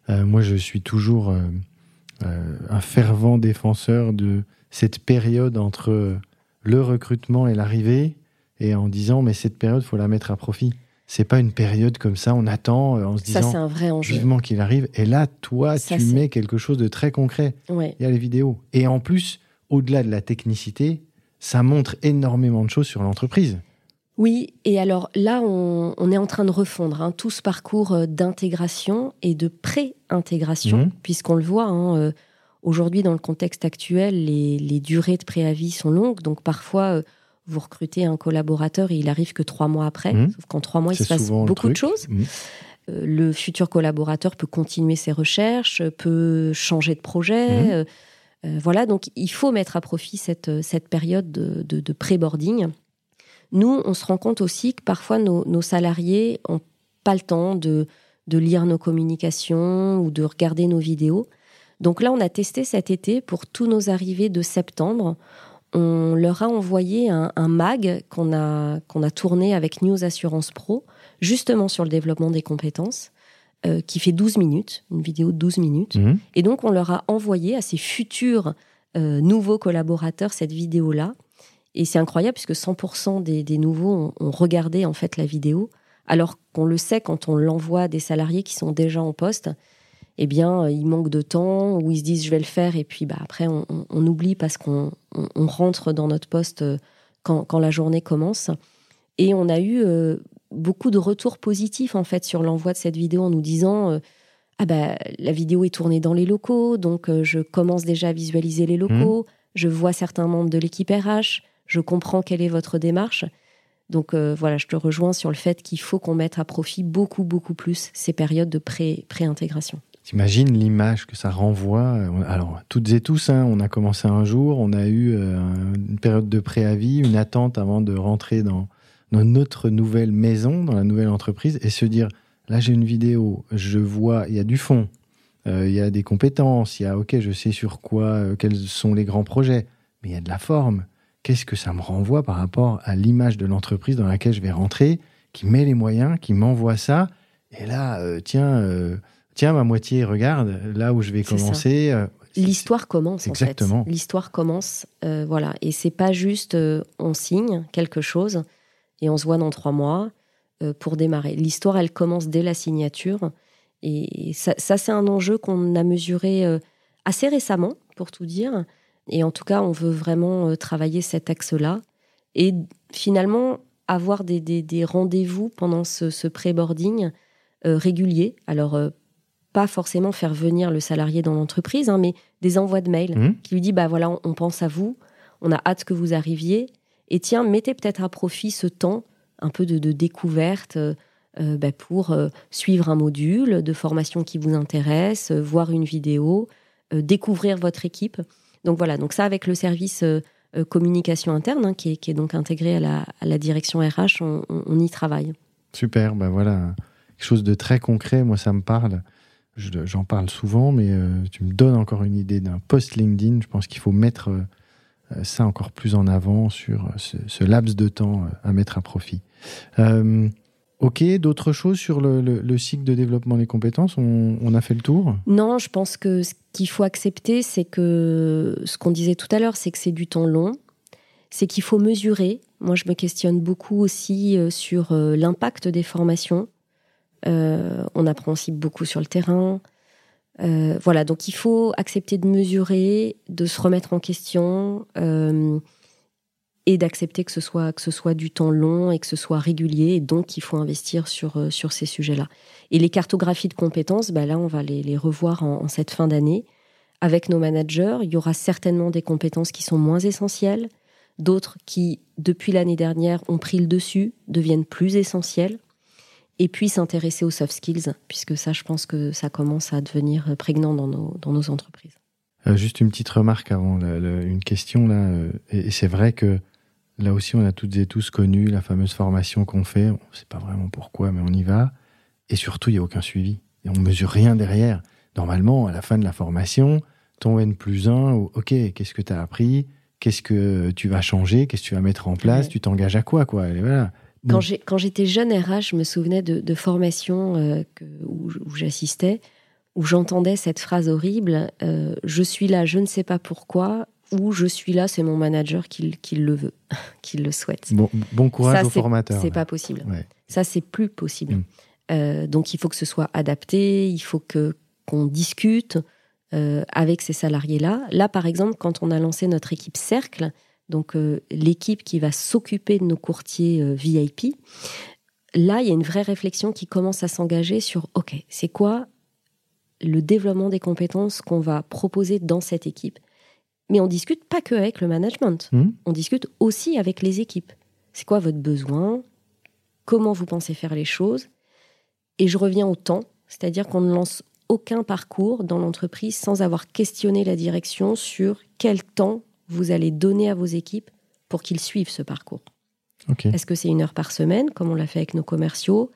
Euh, moi, je suis toujours euh, un fervent défenseur de cette période entre le recrutement et l'arrivée, et en disant mais cette période, faut la mettre à profit c'est pas une période comme ça, on attend euh, en se disant ça, un vrai enjeu. vivement qu'il arrive. Et là, toi, tu mets quelque chose de très concret. Il y a les vidéos. Et en plus, au-delà de la technicité, ça montre énormément de choses sur l'entreprise. Oui, et alors là, on, est en train de refondre hein, tout ce parcours euh, d'intégration et de pré-intégration, mmh. puisqu'on le voit, hein, euh, aujourd'hui, dans le contexte actuel, les, les, durées de préavis sont longues, donc parfois vous recrutez un collaborateur et il arrive que trois mois après. Mmh. Sauf qu'en trois mois, il se passe beaucoup de choses. Mmh. Euh, le futur collaborateur peut continuer ses recherches, peut changer de projet. Euh, euh, voilà, donc il faut mettre à profit cette, cette période de, de, pré-boarding. Nous, on se rend compte aussi que parfois nos, nos salariés n'ont pas le temps de, de lire nos communications ou de regarder nos vidéos. Donc là, on a testé cet été pour tous nos arrivées de septembre on leur a envoyé un, mag qu'on a, qu'on a tourné avec News Assurance Pro, justement sur le développement des compétences, euh, qui fait 12 minutes, une vidéo de 12 minutes. Mhm. Et donc, on leur a envoyé à ces futurs euh, nouveaux collaborateurs cette vidéo-là. Et c'est incroyable puisque 100% des, nouveaux ont, regardé en fait la vidéo, alors qu'on le sait quand on l'envoie à des salariés qui sont déjà en poste eh bien, euh, ils manquent de temps ou ils se disent je vais le faire et puis bah, après on, oublie parce qu'on rentre dans notre poste euh, quand, la journée commence. Et on a eu euh, beaucoup de retours positifs en fait sur l'envoi de cette vidéo en nous disant ah bah la vidéo est tournée dans les locaux donc je commence déjà à visualiser les locaux. Mmh. je vois certains membres de l'équipe RH, je comprends quelle est votre démarche. Donc euh, voilà, je te rejoins sur le fait qu'il faut qu'on mette à profit beaucoup, beaucoup plus ces périodes de pré- pré-intégration. T'imagines l'image que ça renvoie Alors, toutes et tous, hein, on a commencé un jour, on a eu euh, une période de préavis, une attente avant de rentrer dans, notre nouvelle maison, dans la nouvelle entreprise, et se dire, là j'ai une vidéo, je vois, il y a du fond, euh, il y a des compétences, il y a, ok, je sais sur quoi, euh, quels sont les grands projets, mais il y a de la forme. Qu'est-ce que ça me renvoie par rapport à l'image de l'entreprise dans laquelle je vais rentrer, qui met les moyens, qui m'envoie ça, et là, euh, tiens, euh, tiens, ma moitié, regarde, là où je vais commencer. euh, L'histoire commence Exactement. en fait. L'histoire commence, voilà. Et c'est pas juste on signe quelque chose et on se voit dans trois mois pour démarrer. L'histoire, elle commence dès la signature. Et ça, ça, c'est un enjeu qu'on a mesuré assez récemment, pour tout dire. Et en tout cas, on veut vraiment euh, travailler cet axe-là. Et finalement, avoir des, des- des rendez-vous pendant ce, ce pré-boarding euh, réguliers. Alors, euh, pas forcément faire venir le salarié dans l'entreprise, hein, mais des envois de mails Mhm. qui lui dit bah voilà, on, on pense à vous, on a hâte que vous arriviez. Et tiens, mettez peut-être à profit ce temps un peu de, de découverte euh, bah, pour suivre un module de formation qui vous intéresse, voir une vidéo, découvrir votre équipe. Donc voilà, donc ça avec le service euh, euh, communication interne, hein, qui, est, donc intégré à la, direction RH, on, y travaille. Super, ben voilà, quelque chose de très concret, moi ça me parle. Je- J'en parle souvent, mais euh, tu me donnes encore une idée d'un post LinkedIn. Je pense qu'il faut mettre ça encore plus en avant sur ce, laps de temps à mettre à profit. Ok, d'autres choses sur le, le- le cycle de développement des compétences? On, a fait le tour? Non, je pense que ce qu'il faut accepter, c'est que ce qu'on disait tout à l'heure, c'est que c'est du temps long, c'est qu'il faut mesurer. Moi, je me questionne beaucoup aussi euh, sur euh, l'impact des formations. Euh, on apprend aussi beaucoup sur le terrain. Voilà, donc il faut accepter de mesurer, de se remettre en question et d'accepter que ce soit que ce soit du temps long et que ce soit régulier. Et donc, il faut investir sur euh, sur ces sujets-là. Et les cartographies de compétences, bah là, on va les, revoir en, cette fin d'année. Avec nos managers, il y aura certainement des compétences qui sont moins essentielles, d'autres qui, depuis l'année dernière, ont pris le dessus, deviennent plus essentielles. Et puis s'intéresser aux soft skills, puisque ça, je pense que ça commence à devenir prégnant dans nos, dans nos entreprises. Euh, Juste une petite remarque avant, une question là. euh, et c'est vrai que là aussi, on a toutes et tous connu la fameuse formation qu'on fait. On ne sait pas vraiment pourquoi, mais on y va. Et surtout, il n'y a aucun suivi. Et on mesure rien derrière. Normalement, à la fin de la formation, ton N plus 1, ok, qu'est-ce que tu as appris? Qu'est-ce que tu vas changer? Qu'est-ce que tu vas mettre en place? Ouais. Tu t'engages à quoi, quoi? Et voilà. Bon. Quand j'étais jeune RH, je me souvenais de, de formations euh, que- où, où j'assistais, où j'entendais cette phrase horrible euh, Je suis là, je ne sais pas pourquoi, ou Je suis là, c'est mon manager qui, le veut, qui le souhaite. Bon, bon courage Ça, aux formateurs. C'est pas possible. Ouais. Ça, c'est plus possible. Mm. Euh, donc, il faut que ce soit adapté, il faut que qu'on discute euh, avec ces salariés-là. Là, par exemple, quand on a lancé notre équipe Cercle, donc euh, l'équipe qui va s'occuper de nos courtiers VIP, là, il y a une vraie réflexion qui commence à s'engager sur, OK, c'est quoi le développement des compétences qu'on va proposer dans cette équipe Mais on discute pas que avec le management, Hmm. On discute aussi avec les équipes. C'est quoi votre besoin? Comment vous pensez faire les choses? Et je reviens au temps, c'est-à-dire qu'on ne lance aucun parcours dans l'entreprise sans avoir questionné la direction sur quel temps vous allez donner à vos équipes pour qu'ils suivent ce parcours. Ok. Est-ce que c'est une heure par semaine, comme on l'a fait avec nos commerciaux?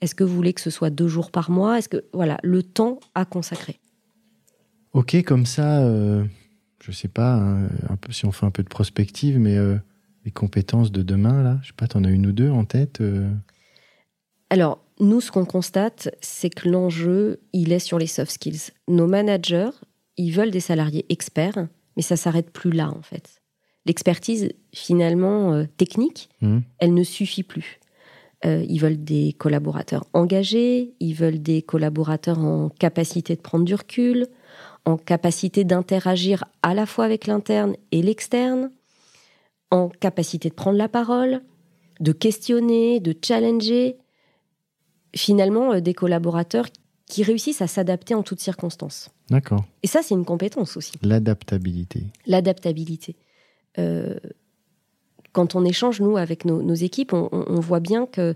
Est-ce que vous voulez que ce soit deux jours par mois? Est-ce que voilà le temps à consacrer. Ok, comme ça, euh, je sais pas, hein, un peu, si on fait un peu de prospective, mais euh, les compétences de demain, là, je sais pas, t'en as une ou deux en tête euh? Alors, nous, ce qu'on constate, c'est que l'enjeu, il est sur les soft skills. Nos managers, ils veulent des salariés experts, mais ça s'arrête plus là, en fait. L'expertise, finalement, euh, technique, Hmm elle ne suffit plus. Euh, ils veulent des collaborateurs engagés, ils veulent des collaborateurs en capacité de prendre du recul, en capacité d'interagir à la fois avec l'interne et l'externe, en capacité de prendre la parole, de questionner, de challenger. Finalement, euh, des collaborateurs qui réussissent à s'adapter en toutes circonstances. D'accord. Et ça, c'est une compétence aussi. L'adaptabilité. L'adaptabilité. Euh, quand on échange, nous, avec nos, nos équipes, on, on- on voit bien que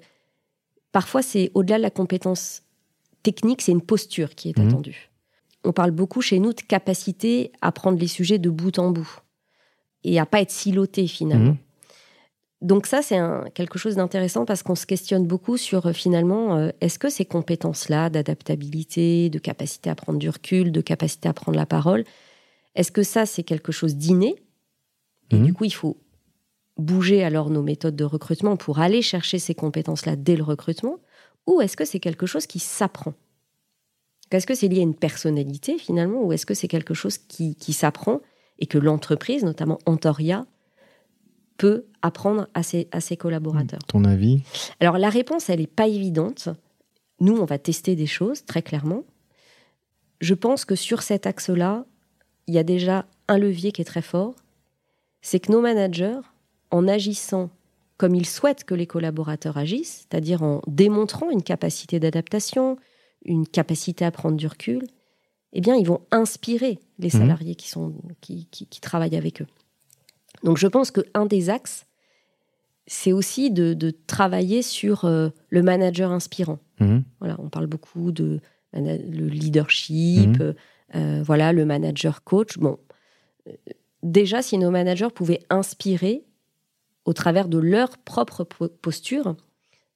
parfois, c'est au-delà de la compétence technique, c'est une posture qui est Mhm. attendue. On parle beaucoup chez nous de capacité à prendre les sujets de bout en bout et à pas être siloté finalement. Mhm. Donc ça, c'est quelque chose d'intéressant parce qu'on se questionne beaucoup sur euh, finalement, euh, est-ce que ces compétences-là d'adaptabilité, de capacité à prendre du recul, de capacité à prendre la parole, est-ce que ça, c'est quelque chose d'inné Et Mhm. du coup, il faut bouger alors nos méthodes de recrutement pour aller chercher ces compétences-là dès le recrutement Ou est-ce que c'est quelque chose qui s'apprend? Est-ce que c'est lié à une personnalité finalement Ou est-ce que c'est quelque chose qui, qui s'apprend et que l'entreprise, notamment Antoria, peut apprendre à ses, à ses collaborateurs? Ton avis? Alors la réponse, elle n'est pas évidente. Nous, on va tester des choses, très clairement. Je pense que sur cet axe-là, il y a déjà un levier qui est très fort. C'est que nos managers, en agissant comme ils souhaitent que les collaborateurs agissent, c'est-à-dire en démontrant une capacité d'adaptation, une capacité à prendre du recul, eh bien, ils vont inspirer les Mhm. salariés qui, sont, qui, qui- qui travaillent avec eux. Donc, je pense qu'un des axes, c'est aussi de, de travailler sur euh, le manager inspirant. Mhm. Voilà, on parle beaucoup de le leadership, Mhm. euh, voilà, le manager coach. Bon, déjà, si nos managers pouvaient inspirer au travers de leur propre po- posture,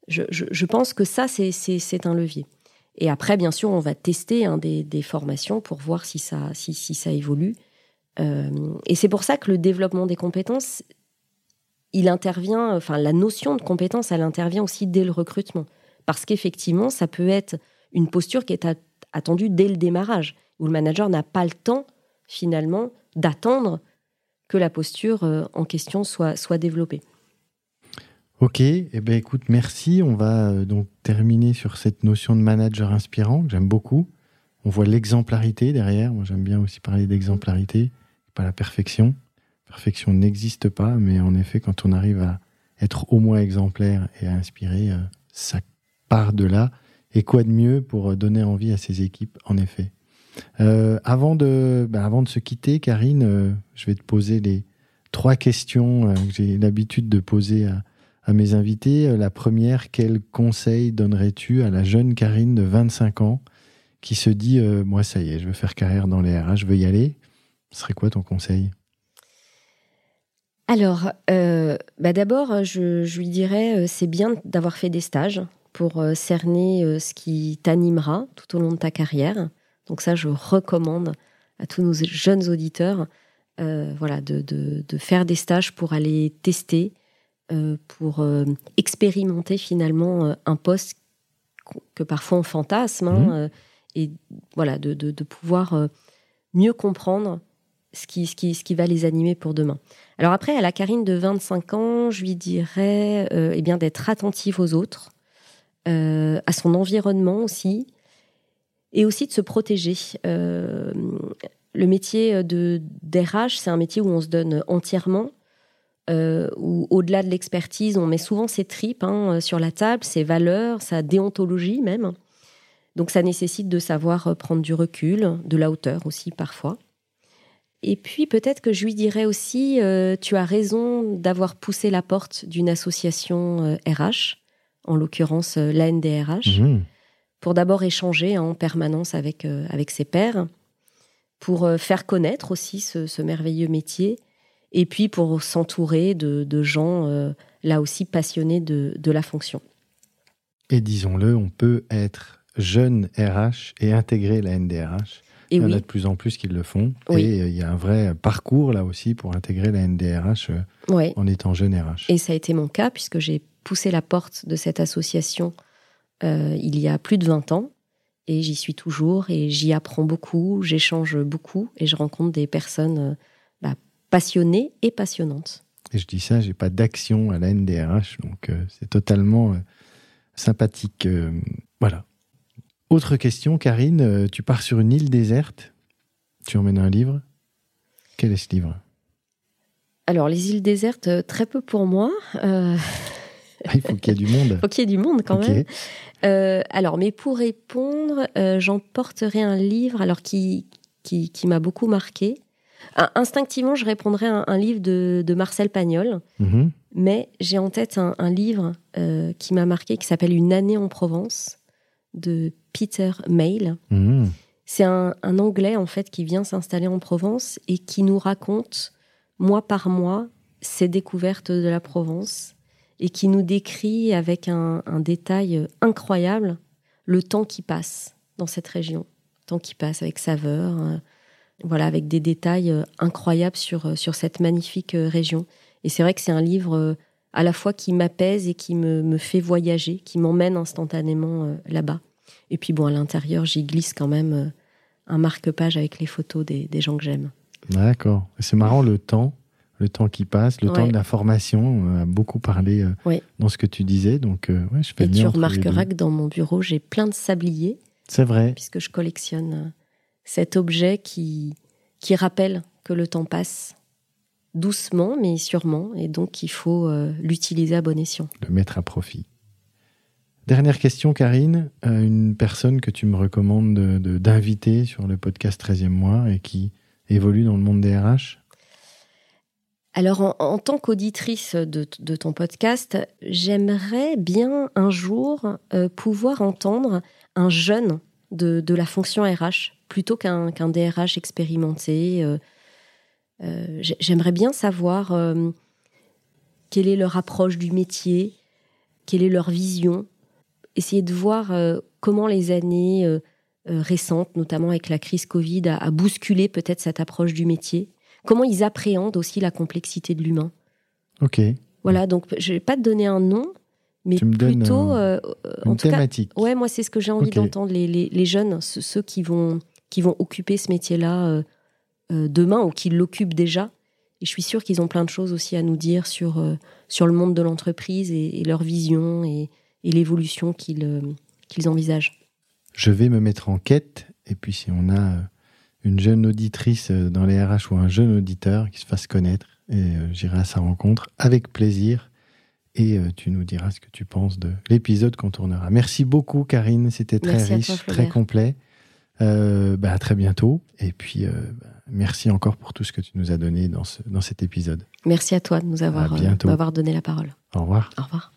je, je- je pense que ça, c'est un levier. Et après, bien sûr, on va tester hein, des, formations pour voir si ça, évolue. Euh, et c'est pour ça que le développement des compétences, il intervient, enfin, la notion de compétence, elle intervient aussi dès le recrutement. Parce qu'effectivement, ça peut être une posture qui est attendue dès le démarrage, où le manager n'a pas le temps, finalement, d'attendre que la posture euh, en question soit développée. Ok, eh ben écoute, merci. On va euh, donc terminer sur cette notion de manager inspirant que j'aime beaucoup. On voit l'exemplarité derrière. Moi, j'aime bien aussi parler d'exemplarité, pas la perfection. Perfection n'existe pas, mais en effet, quand on arrive à être au moins exemplaire et à inspirer, euh, ça part de là. Et quoi de mieux pour euh, donner envie à ses équipes, en effet? Avant, de, ben, avant de se quitter, Karine, je vais te poser les trois questions que j'ai l'habitude de poser à, à mes invités. Euh, La première, quel conseil donnerais-tu à la jeune Karine de 25 ans qui se dit euh, Moi, ça y est, je veux faire carrière dans les je veux y aller? Ce serait quoi ton conseil? Alors, euh, bah d'abord, je, lui dirais, c'est bien d'avoir fait des stages pour cerner ce qui t'animera tout au long de ta carrière. Donc ça, je recommande à tous nos jeunes auditeurs, voilà, de, faire des stages pour aller tester, pour euh, expérimenter finalement euh, un poste que parfois on fantasme, hein, euh, et voilà, de, de- de pouvoir euh, mieux comprendre ce qui, ce, qui, ce qui va les animer pour demain. Alors après, à la Karine de 25 ans, je lui dirais euh, eh bien d'être attentive aux autres, euh, à son environnement aussi, et aussi de se protéger. Euh, le métier de d'RH, c'est un métier où on se donne entièrement, euh, où au-delà de l'expertise, on met souvent ses tripes hein, sur la table, ses valeurs, sa déontologie même. Donc ça nécessite de savoir prendre du recul, de la hauteur aussi parfois. Et puis peut-être que je lui dirais aussi, euh, tu as raison d'avoir poussé la porte d'une association euh, RH, en l'occurrence euh, l'ANDRH, Mhm. pour d'abord échanger en permanence avec, euh, avec ses pairs, pour euh, faire connaître aussi ce, ce merveilleux métier, et puis pour s'entourer de, de gens euh, là aussi passionnés de, de la fonction. Et disons-le, on peut être jeune RH et intégrer la NDRH. Et il y en a de plus en plus qui le font. Oui. Et euh, il y a un vrai parcours là aussi pour intégrer la NDRH euh, en étant jeune RH. Et ça a été mon cas puisque j'ai poussé la porte de cette association euh, il y a plus de 20 ans. Et j'y suis toujours et j'y apprends beaucoup, j'échange beaucoup et je rencontre des personnes euh, bah, passionnées et passionnantes. Et je dis ça, j'ai pas d'action à la NDRH, donc euh, c'est totalement euh, sympathique. euh, voilà. Autre question, Karine, tu pars sur une île déserte, tu emmènes un livre? Quel est ce livre? Alors, les îles désertes, très peu pour moi. Ah, il faut qu'il y ait du monde. Il faut qu'il y ait du monde quand même. Euh, alors, mais pour répondre, euh, j'emporterai un livre alors qui, qui, qui m'a beaucoup marqué. Instinctivement, je répondrai à un, un livre de, de Marcel Pagnol, Mhm. mais j'ai en tête un, un livre euh, qui m'a marqué qui s'appelle Une année en Provence de Peter Mayle. Mhm. C'est un, un Anglais en fait qui vient s'installer en Provence et qui nous raconte mois par mois ses découvertes de la Provence et qui nous décrit avec un, un détail incroyable le temps qui passe dans cette région, le temps qui passe avec saveur, euh, voilà, avec des détails euh, incroyables sur euh, sur cette magnifique euh, région. Et c'est vrai que c'est un livre à la fois qui m'apaise et qui me, me fait voyager, qui m'emmène instantanément là-bas. Et puis bon, à l'intérieur, j'y glisse quand même un marque-page avec les photos des, des gens que j'aime. D'accord. C'est marrant le temps, le temps qui passe, le Ouais. temps de la formation. On a beaucoup parlé dans ce que tu disais. Donc, ouais, je fais Et le tu remarqueras que dans mon bureau, j'ai plein de sabliers, C'est vrai. puisque je collectionne cet objet qui, qui rappelle que le temps passe doucement, mais sûrement, et donc il faut euh, l'utiliser à bon escient. Le mettre à profit. Dernière question, Karine. Euh, une personne que tu me recommandes de- de- d'inviter sur le podcast 13e mois et qui évolue dans le monde des RH Alors, en, en tant qu'auditrice de, de ton podcast, j'aimerais bien un jour euh, pouvoir entendre un jeune de, de la fonction RH plutôt qu'un qu'un DRH expérimenté. euh, euh, j'ai- j'aimerais bien savoir euh, quelle est leur approche du métier, quelle est leur vision, essayer de voir comment les années récentes, notamment avec la crise Covid, a, a bousculé peut-être cette approche du métier comment ils appréhendent aussi la complexité de l'humain. Ok. Voilà, donc je vais pas te donner un nom, mais Tu me donnes plutôt, euh, en Une cas, thématique. ouais, moi c'est ce que j'ai envie d'entendre les, les, les jeunes, ceux, qui vont qui vont occuper ce métier-là euh, euh, demain ou qui l'occupent déjà. Et je suis sûre qu'ils ont plein de choses aussi à nous dire sur euh, sur le monde de l'entreprise et, et leur vision et, et l'évolution qu'ils euh, qu'ils envisagent. Je vais me mettre en quête. Et puis, si on a euh, une jeune auditrice euh, dans les RH ou un jeune auditeur qui se fasse connaître, et euh, j'irai à sa rencontre avec plaisir. Et euh, tu nous diras ce que tu penses de l'épisode qu'on tournera. Merci beaucoup, Karine. C'était très Merci riche, toi, très complet. Euh, bah, à très bientôt. Et puis, euh, bah, merci encore pour tout ce que tu nous as donné dans, ce, dans cet épisode. Merci à toi de nous avoir, euh, donné la parole. Au revoir. Au revoir.